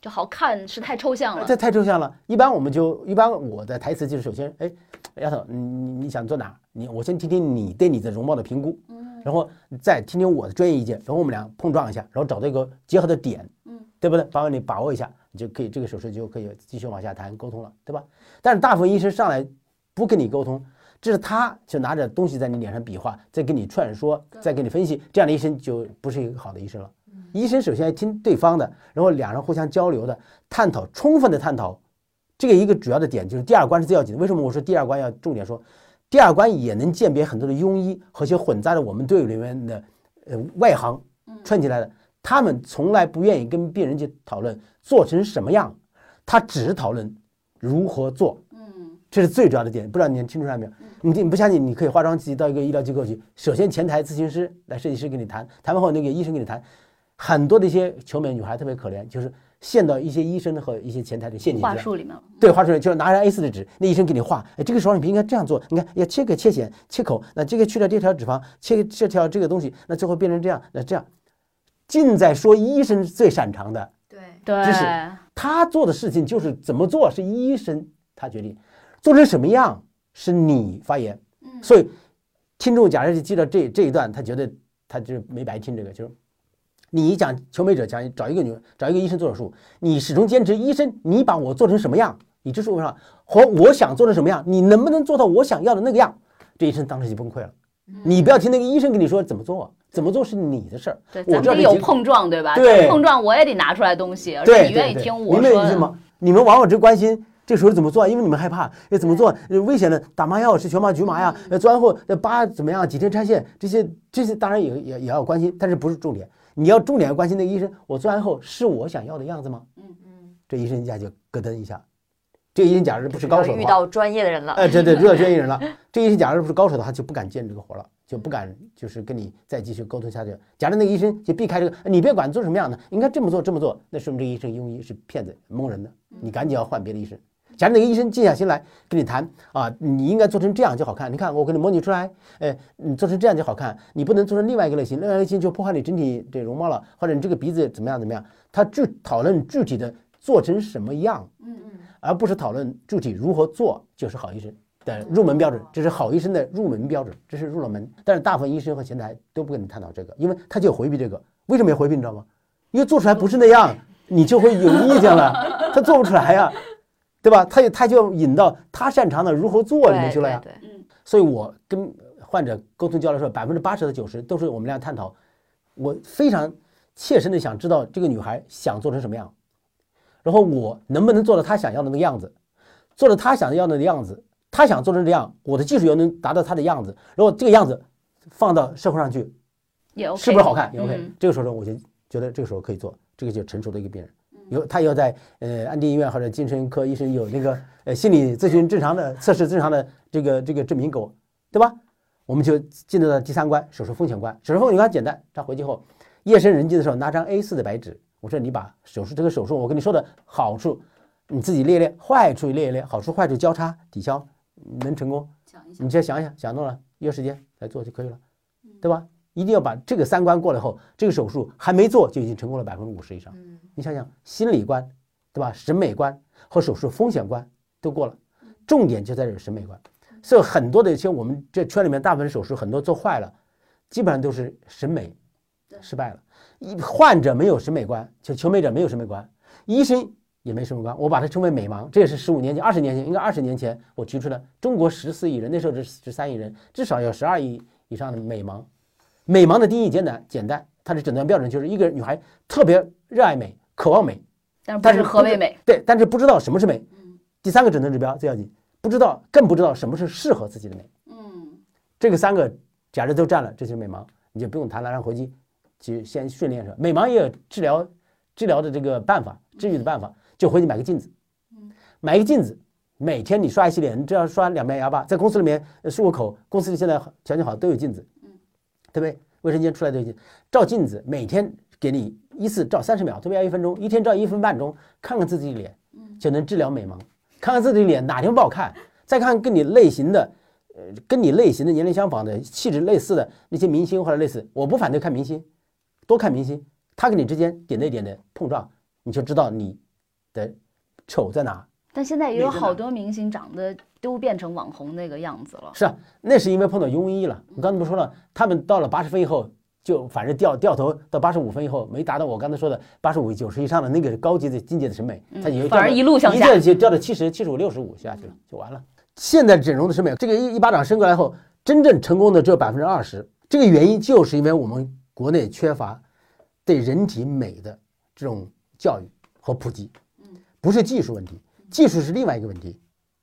就好看是太抽象了。这太抽象了。一般我们就一般我的台词就是首先，哎，丫头，你你你想做哪儿？你我先听听你对你的容貌的评估，然后再听听我的专业意见，然后我们俩碰撞一下，然后找到一个结合的点，嗯，对不对？帮你把握一下，你就可以这个手术就可以继续往下谈沟通了，对吧？但是大部分医生上来不跟你沟通，这是他就拿着东西在你脸上比划，再跟你劝说，再给你分析，这样的医生就不是一个好的医生了。医生首先要听对方的，然后两人互相交流的探讨，充分的探讨。这个一个主要的点就是第二关是最要紧的。为什么我说第二关要重点说？第二关也能鉴别很多的庸医和一些混杂的我们队伍里面的呃外行串起来的，他们从来不愿意跟病人去讨论做成什么样，他只讨论如何做。嗯，这是最主要的点，不知道你听出来没有？你你不相信，你可以化妆自己到一个医疗机构去，首先前台咨询师来设计师跟你谈，谈完后那个医生跟你谈，很多的一些求美女孩特别可怜，就是陷到一些医生和一些前台的陷阱话。术里面了。对，画出来就是拿着 A4 的纸，那医生给你画，哎，这个手你不应该这样做，你看要切个切线切口，那这个去掉这条脂肪，切这条这个东西，那最后变成这样，那这样，尽在说医生最擅长的，对，对，知识他做的事情就是怎么做是医生他决定，做成什么样是你发言。所以听众假设就记到这这一段，他觉得他就没白听这个，就是你讲求美者讲找一个女找一个医生做手术，你始终坚持医生你把我做成什么样，你这是为啥？和我想做成什么样，你能不能做到我想要的那个样？这医生当时就崩溃了。你不要听那个医生跟你说怎么做，怎么做是你的事儿。对，我咱们得有碰撞，对吧？对碰撞我也得拿出来东西，而且对，你愿意对听我的。意思吗？你们往往只关心这时候怎么做，因为你们害怕，要，怎么做呃危险的，打麻药是全麻、局麻呀，呃，做完后呃疤怎么样，几天拆线，这些这些当然也也也要关心，但是不是重点。你要重点关心那个医生，我做完后是我想要的样子吗？嗯嗯，这医生一下就咯噔一下。这个医生假如不是高手的话，遇到专业的人了，哎，对对，遇到专业人了。这医生假如不是高手的话，就不敢见这个活了，就不敢就是跟你再继续沟通下去。假如那个医生就避开这个，你别管做什么样的，应该这么做这么做，那说明这个医生庸医是骗子蒙人的，你赶紧要换别的医生。假如那个医生静下心来跟你谈啊，你应该做成这样就好看。你看我给你模拟出来，哎，你做成这样就好看，你不能做成另外一个类型，另外一个类型就破坏你整体这容貌了，或者你这个鼻子怎么样怎么样。他具讨论具体的做成什么样，嗯嗯，而不是讨论具体如何做就是好医生的入门标准，这是好医生的入门标准，这是入了门。但是大部分医生和前台都不跟你探讨这个，因为他就回避这个。为什么要回避？你知道吗？因为做出来不是那样，你就会有意见了。他做不出来呀，对吧？他也他就引到他擅长的如何做里面去了呀。对对对嗯所以我跟患者沟通交流的时候，百分之八十到九十都是我们俩探讨，我非常切身的想知道这个女孩想做成什么样，然后我能不能做到她想要的那个样子，做到她想要的样子，她想做成这样，我的技术又能达到她的样子，然后这个样子放到社会上去，也 OK，是不是好看？也 OK、嗯这个时候呢我就觉得这个时候可以做，这个就成熟的一个病人。有他要在呃安定医院或者精神科医生有那个呃心理咨询正常的测试正常的这个这个证明给我，对吧？我们就进入到第三关手术风险关。手术风险关简单，他回去后夜深人静的时候拿张 A 四的白纸，我说你把手术这个手术我跟你说的好处你自己列列，坏处列一列，好处坏处交叉抵消，能成功。你再想一想，想弄了，约时间来做就可以了，对吧？一定要把这个三关过了后，这个手术还没做就已经成功了百分之五十以上。你想想，心理关，对吧？审美观和手术风险关都过了，重点就在这审美观。所以很多的像我们这圈里面大部分手术很多做坏了，基本上都是审美失败了。一患者没有审美观，就求美者没有审美观，医生也没审美观，我把它称为美盲。这也是十五年前、二十年前，应该二十年前我提出的。中国十四亿人，那时候是十三亿人，至少有十二亿以上的美盲。美盲的定义简单，简单，它的诊断标准就是一个女孩特别热爱美，渴望美，但是何为美？对，但是不知道什么是美。第三个诊断指标最要紧，不知道更不知道什么是适合自己的美。嗯，这个三个假设都占了，这就是美盲，你就不用谈了，让回去去先训练上。美盲也有治疗治疗的这个办法，治愈的办法，就回去买个镜子，买一个镜子，每天你刷一洗脸，你只要刷两遍牙吧，在公司里面呃漱个口，公司里现在条件好都有镜子，对不对？卫生间出来都有镜，照镜子，每天给你一次照三十秒，特别要一分钟，一天照一分半钟，看看自己的脸，就能治疗美盲。看看自己的脸哪地方不好看，再看看跟你类型的，呃，跟你类型的年龄相仿的、气质类似的那些明星或者类似，我不反对看明星，多看明星，他跟你之间点对点的碰撞，你就知道你的丑在哪。但现在也有好多明星长得都变成网红那个样子了。是啊，那是因为碰到庸医了。我刚才不说了，他们到了八十分以后，就反正掉掉头到八十五分以后，没达到我刚才说的八十五、九十以上的那个高级的境界的审美，他也就反而一路向下一掉就掉到七十、七十五、六十五下去了，就完了。现在整容的审美，这个一一巴掌伸过来后，真正成功的只有百分之二十。这个原因就是因为我们国内缺乏对人体美的这种教育和普及，不是技术问题，技术是另外一个问题。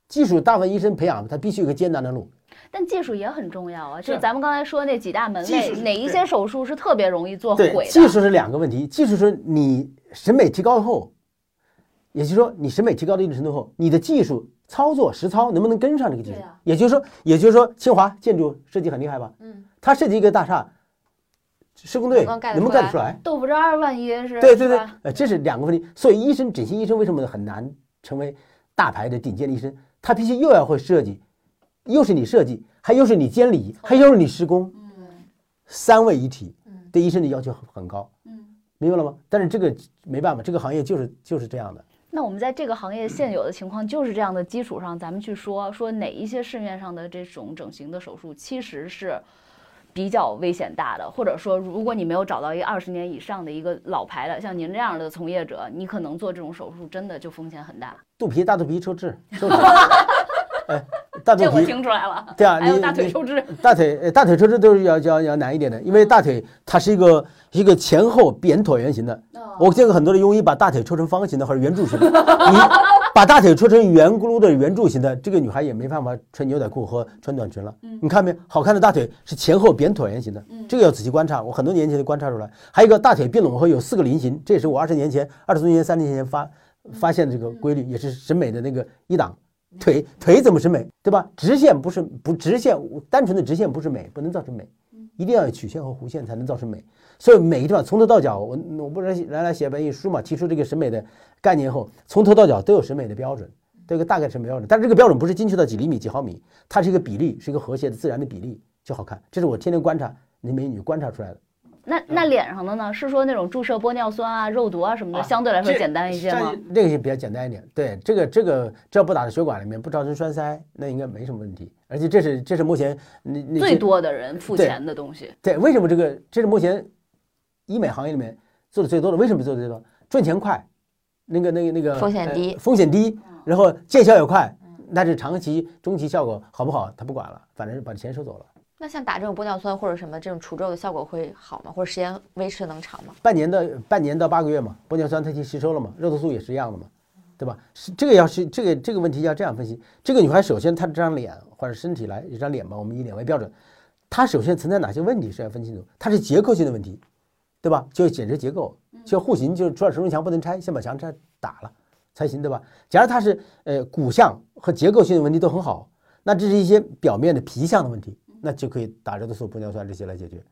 技术大部分医生培养他必须有个艰难的路，但技术也很重要啊，就是啊咱们刚才说那几大门类哪一些手术是特别容易做，毁的？技术是两个问题，技术是你审美提高后，也就是说你审美提高到一定程度后，你的技术操作实操能不能跟上这个技术？啊也就是说，也就是说，清华建筑设计很厉害吧？嗯，他设计一个大厦，施工队能不能盖得出出来？豆腐渣儿万一是对对对，呃，这是两个问题。所以医生，整形医生为什么很难成为大牌的顶尖的医生？他必须又要会设计，又是你设计，还又是你监理，还又是你施工，三位一体，对医生的要求很很高。嗯，明白了吗？但是这个没办法，这个行业就是就是这样的。那我们在这个行业现有的情况就是这样的基础上，咱们去说说哪一些市面上的这种整形的手术其实是比较危险大的，或者说如果你没有找到一个二十年以上的一个老牌的，像您这样的从业者，你可能做这种手术真的就风险很大。肚皮大肚皮抽脂，抽 脂，哎，大肚这我皮，听出来了，对啊，还有大腿抽脂，大腿呃大腿抽脂都是要要要难一点的，因为大腿它是一个一个前后扁椭圆形的。我见过很多的庸医把大腿抽成方形的或者圆柱形的，你把大腿戳成圆咕噜的圆柱形的，这个女孩也没办法穿牛仔裤和穿短裙了。嗯你看没有？好看的大腿是前后扁椭圆形的，这个要仔细观察。我很多年前就观察出来。还有一个大腿并拢后有四个菱形，这也是我二十年前、二十多年、三十年前发发现的这个规律，也是审美的那个一档。腿腿怎么审美，对吧？直线不是不直线，单纯的直线不是美，不能造成美，一定要有曲线和弧线才能造成美。所以每一地方从头到脚，我我不是原来写本书嘛，提出这个审美的概念后，从头到脚都有审美的标准，都有个大概审美标准。但是这个标准不是精确到几厘米、几毫米，它是一个比例，是一个和谐的自然的比例就好看。这是我天天观察那美女观察出来的。那那脸上的呢？是说那种注射玻尿酸啊、肉毒啊什么的，啊相对来说简单一些吗？这这个是比较简单一点。对，这个这个只要不打到血管里面，不造成栓塞，那应该没什么问题。而且这是这是目前那那最多的人付钱的东西。对，为什么这个这是目前医美行业里面做的最多的？为什么做的最多？赚钱快，那个那个那个风险低呃风险低，然后见效也快，但是长期中期效果好不好他不管了，反正是把钱收走了。那像打这种玻尿酸或者什么这种除皱的效果会好吗？或者时间维持能长吗？半年的半年到八个月嘛，玻尿酸它就吸收了嘛，肉毒素也是一样的嘛，对吧？是这个要是这个这个问题要这样分析，这个女孩首先她这张脸或者身体来一张脸嘛，我们以脸为标准，她首先存在哪些问题是要分清楚，它是结构性的问题，对吧？就简直结构，就户型就是除了承重墙不能拆，先把墙拆打了才行，对吧？假如她是呃骨相和结构性的问题都很好，那这是一些表面的皮相的问题，那就可以打肉毒素、玻尿酸这些来解决。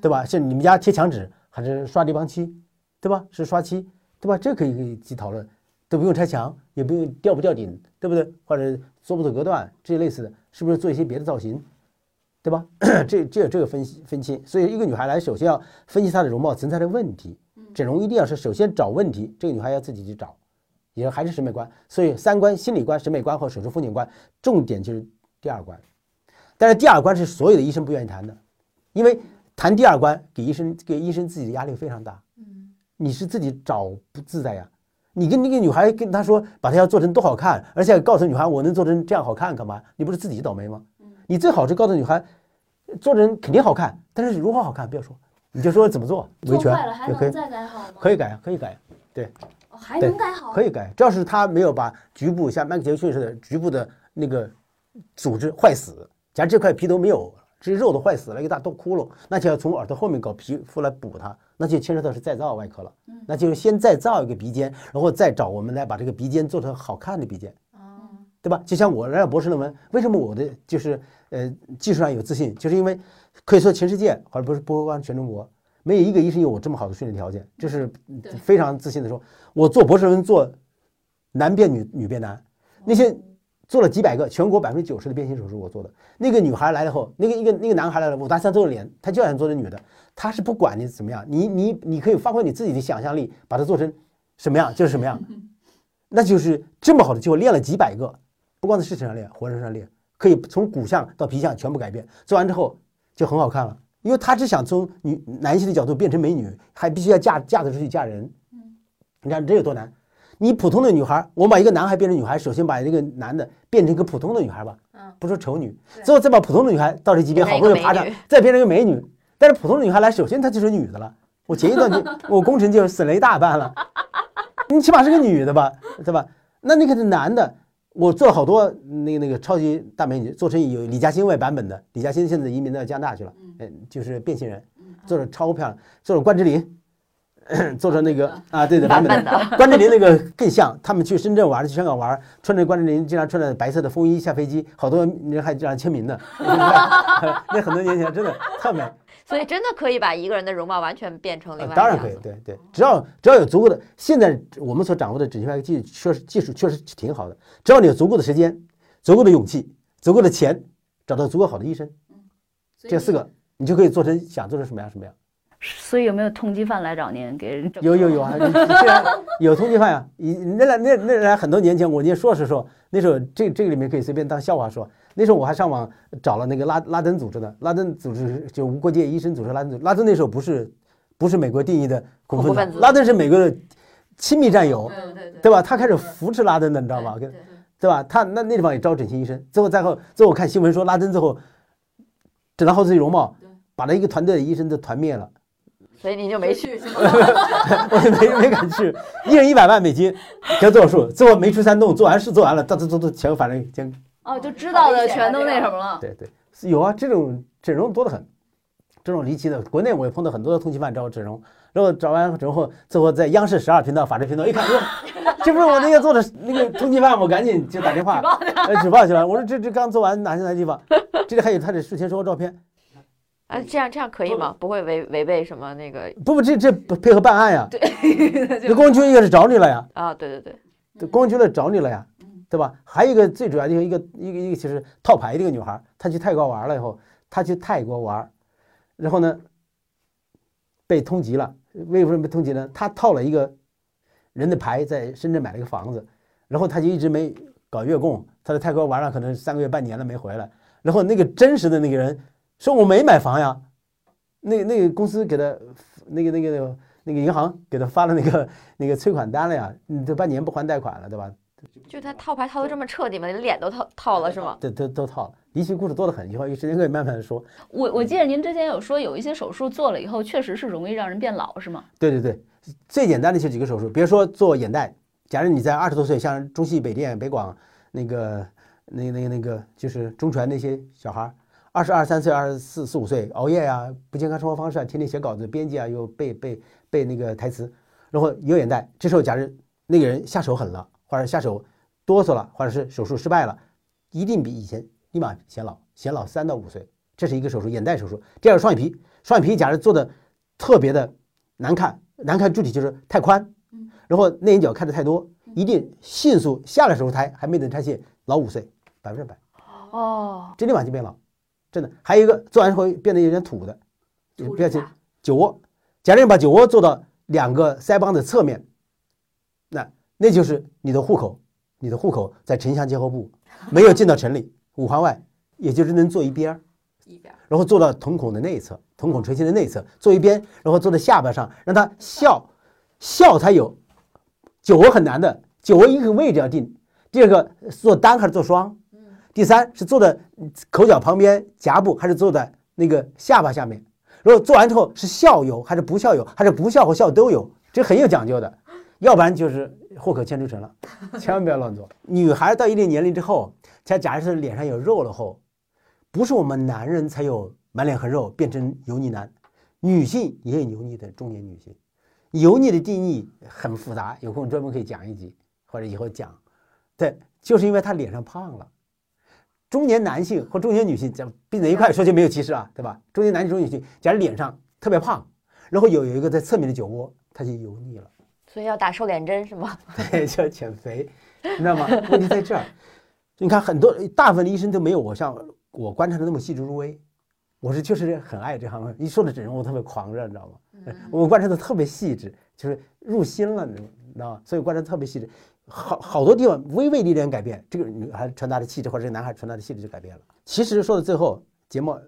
对吧？是你们家贴墙纸还是刷地磅漆，对吧？是刷漆，对吧？这可以可以去讨论，都不用拆墙，也不用吊不吊顶，对不对？或者做不做隔断这些类似的，是不是做一些别的造型，对吧？这这这个分析分清。所以一个女孩来，首先要分析她的容貌存在的问题，整容一定要是首先找问题，这个女孩要自己去找，也还是审美观。所以三观：心理观、审美观和手术风景观，重点就是第二关。但是第二关是所有的医生不愿意谈的，因为谈第二关给医生给医生自己的压力非常大。嗯，你是自己找不自在呀。你跟那个女孩跟她说把她要做成多好看，而且告诉女孩我能做成这样好看干嘛？你不是自己倒霉吗？你最好是告诉女孩做成肯定好看，但是如何好看不要说，你就说怎么做维权可以改好吗？可以改啊，可以改，哦还能改好？可以改。只要是他没有把局部像麦克杰克逊似的局部的那个组织坏死，假如这块皮都没有，这肉都坏死了，一个大洞窟窿，那就要从耳朵后面搞皮肤来补它，那就牵扯到是再造外科了。那就是先再造一个鼻尖，然后再找我们来把这个鼻尖做成好看的鼻尖。对吧？就像我来博士论文，为什么我的就是呃技术上有自信，就是因为可以说全世界或者不是不光全中国，没有一个医生有我这么好的训练条件，这是非常自信的说，我做博士论文做男变女，女变男，那些做了几百个，全国百分之九十的变性手术我做的。那个女孩来了后，那个一个那个男孩来了，我打算做的脸，他就想做成女的，他是不管你怎么样，你你你可以发挥你自己的想象力，把它做成什么样就是什么样，那就是这么好的机会，练了几百个，不光在市场上练，活人上练，可以从骨相到皮相全部改变。做完之后就很好看了，因为他只想从女男性的角度变成美女，还必须要嫁嫁得出去嫁人。你看这有多难？你普通的女孩，我把一个男孩变成女孩，首先把这个男的变成一个普通的女孩吧，不说丑女，最后再把普通的女孩到这级别好不容易爬上再变成一个美女。但是普通的女孩来，首先她就是女的了。我前一段就 我工程就省了一大半了，你起码是个女的吧，对吧？那那个是男的，我做了好多那个那个超级大美女，做成有李嘉欣为版本的。李嘉欣现在移民到加拿大去了，嗯，就是变性人，做的超漂亮，做了关之琳，做成那个啊，对的版本的。关之琳那个更像，他们去深圳玩，去香港玩，穿着关之琳经常穿着白色的风衣下飞机，好多人还让签名呢。那很多年前真的特美。所以真的可以把一个人的容貌完全变成另呃外、当然可以，。对对，只要只要有足够的，现在我们所掌握的整形外科技术确实技术确实挺好的，只要你有足够的时间、足够的勇气、足够的钱，找到足够好的医生，这四个你就可以做成想做成什么样什么样。所以有没有通缉犯来找您给人整？有有有啊，有通缉犯呀，你那来那那来很多年前，我念硕士时候，那时候这这个里面可以随便当笑话说。那时候我还上网找了那个拉拉登组织的，拉登组织就无国界医生组织拉登组织，拉登那时候不是不是美国定义的恐怖分子，分子拉登是美国的亲密战友，对对对对吧？他开始扶持拉登的，你知道吗？跟对吧？他那那地方也招整形医生，最后再后最后我看新闻说拉登最后整到后自己容貌，把那一个团队的医生都团灭了。所以你就没去。我就没没敢去，一人一百万美金给他做手术，最后没出山洞，做完事做完了，到都都都全反正全哦，就知道的全都那什么了。对对，是有啊，这种整容多得很，这种离奇的，国内我也碰到很多的通缉犯找我整容，然后找完整容后，最后在央视十二频道、法制频道一看，哟，这不是我那个做的那个通缉犯，我赶紧就打电话呃举报去了，我说这这刚做完哪些哪些地方，这里还有他的术前生活照片，啊，这样这样可以吗？不会违违背什么那个不不，这这不配合办案呀，对，那公安局应该是找你了呀。啊？对对对，这公安局来找你了呀，对吧？还有一个最主要的一个一个一个一个就是套牌的一个女孩，她去泰国玩了以后，她去泰国玩，然后呢被通缉了。为什么被通缉呢？她套了一个人的牌，在深圳买了一个房子，然后她就一直没搞月供。她在泰国玩了可能三个月半年了没回来，然后那个真实的那个人说我没买房呀，那那个公司给他那个那个那个银行给他发了那个那个催款单了呀，你这半年不还贷款了，对吧？就他套牌套的这么彻底吗？连脸都套套了是吗？对都都套了，离奇故事多得很，以后有时间可以慢慢的说。我我记得您之前有说有一些手术做了以后，确实是容易让人变老，是吗？对对对，最简单的就几个手术，比如说做眼袋，假如你在二十多岁，像中戏、北电、北广那个、那、那、那个，就是中传那些小孩儿，二十二三岁、二十四四五岁，熬夜呀、不健康生活方式啊，天天写稿子、编辑啊，又背背背那个台词，然后有眼袋，这时候假如那个人下手狠了，或者下手哆嗦了，或者是手术失败了，一定比以前立马显老，显老三到五岁。这是一个手术，眼袋手术。第二个双眼皮，双眼皮假如做的特别的难看，难看具体就是太宽，然后内眼角看的太多，一定迅速下了手术台还没等拆卸，老五岁，百分之百，哦，这立马就变老，真的。还有一个做完之后变得有点土的，不要紧，酒窝。假如你把酒窝做到两个腮帮的侧面，那那就是你的户口，你的户口在城乡结合部，没有进到城里，五环外，也就是能坐一边儿。一边然后做到瞳孔的内侧，瞳孔垂线的内侧，做一边，然后做到下巴上，让他笑，笑才有。酒窝很难的，酒窝一个位置要定。第二个做单还是做双？第三是坐的口角旁边颊部还是坐在那个下巴下面？如果做完之后是笑有还是不笑有，还是不笑和笑都有，这很有讲究的，要不然就是祸口迁出城了，千万不要乱做。女孩到一定年龄之后，她假如是脸上有肉了后，不是我们男人才有满脸横肉变成油腻男，女性也有油腻的中年女性。油腻的定义很复杂，有空专门可以讲一集，或者以后讲。对，就是因为她脸上胖了。中年男性和中年女性，讲并在一块说就没有歧视啊，对吧？中年男性、中年女性，假如脸上特别胖，然后有有一个在侧面的酒窝，他就油腻了。所以要打瘦脸针是吗？对，叫减肥，你知道吗？问题在这儿。你看，很多大部分的医生都没有我像我观察的那么细致入微。我是确实很爱这行，一说到整容，我特别狂热，你知道吗？我观察的特别细致，就是入心了，你知道吗？所以观察特别细致，好好多地方微微的一点改变，这个女孩传达的气质或者这个男孩传达的气质就改变了。其实说到最后，节目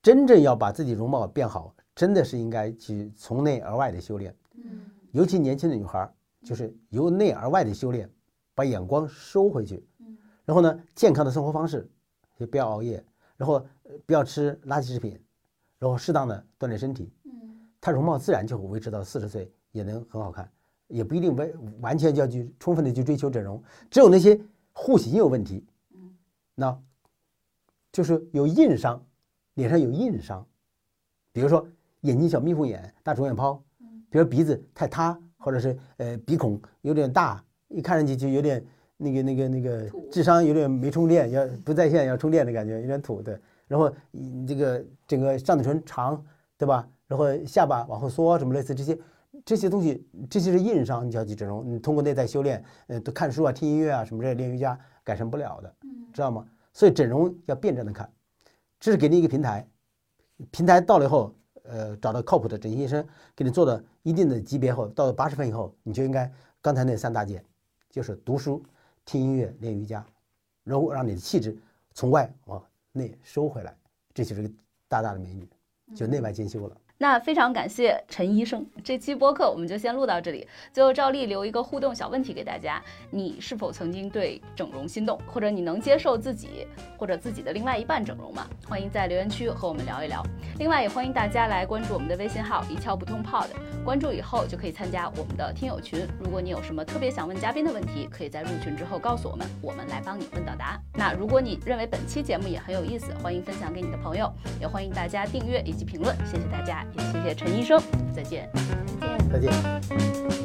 真正要把自己容貌变好，真的是应该去从内而外的修炼。嗯尤其年轻的女孩儿，就是由内而外的修炼，把眼光收回去。嗯然后呢，健康的生活方式，也不要熬夜，然后呃不要吃垃圾食品，然后适当的锻炼身体。嗯她容貌自然就会维持到四十岁，也能很好看，也不一定完完全就要去充分的去追求整容。只有那些户型有问题，那就是有硬伤，脸上有硬伤，比如说眼睛小眯缝眼、大肿眼泡，比如鼻子太塌，或者是呃鼻孔有点大，一看上去就有点那个那个那个智商有点没充电，要不在线要充电的感觉，有点土的。然后你这个整个上嘴唇长，对吧？然后下巴往后缩，什么类似这些这些东西，这些是硬伤，你就要去整容。你通过内在修炼，呃，都看书啊、听音乐啊什么这些练瑜伽改善不了的，知道吗？所以整容要辩证的看，这是给你一个平台，平台到了以后，呃，找到靠谱的整形医生，给你做到一定的级别后，到了八十分以后，你就应该刚才那三大件，就是读书、听音乐、练瑜伽，然后让你的气质从外往内收回来，这就是个大大的美女，就内外兼修了。那非常感谢陈医生，这期播客我们就先录到这里。最后照例留一个互动小问题给大家：你是否曾经对整容心动，或者你能接受自己或者自己的另外一半整容吗？欢迎在留言区和我们聊一聊。另外也欢迎大家来关注我们的微信号“一窍不通 Pod”，关注以后就可以参加我们的听友群。如果你有什么特别想问嘉宾的问题，可以在入群之后告诉我们，我们来帮你问到答。那如果你认为本期节目也很有意思，欢迎分享给你的朋友，也欢迎大家订阅以及评论。谢谢大家，也谢谢陈医生，再见。再见。再见。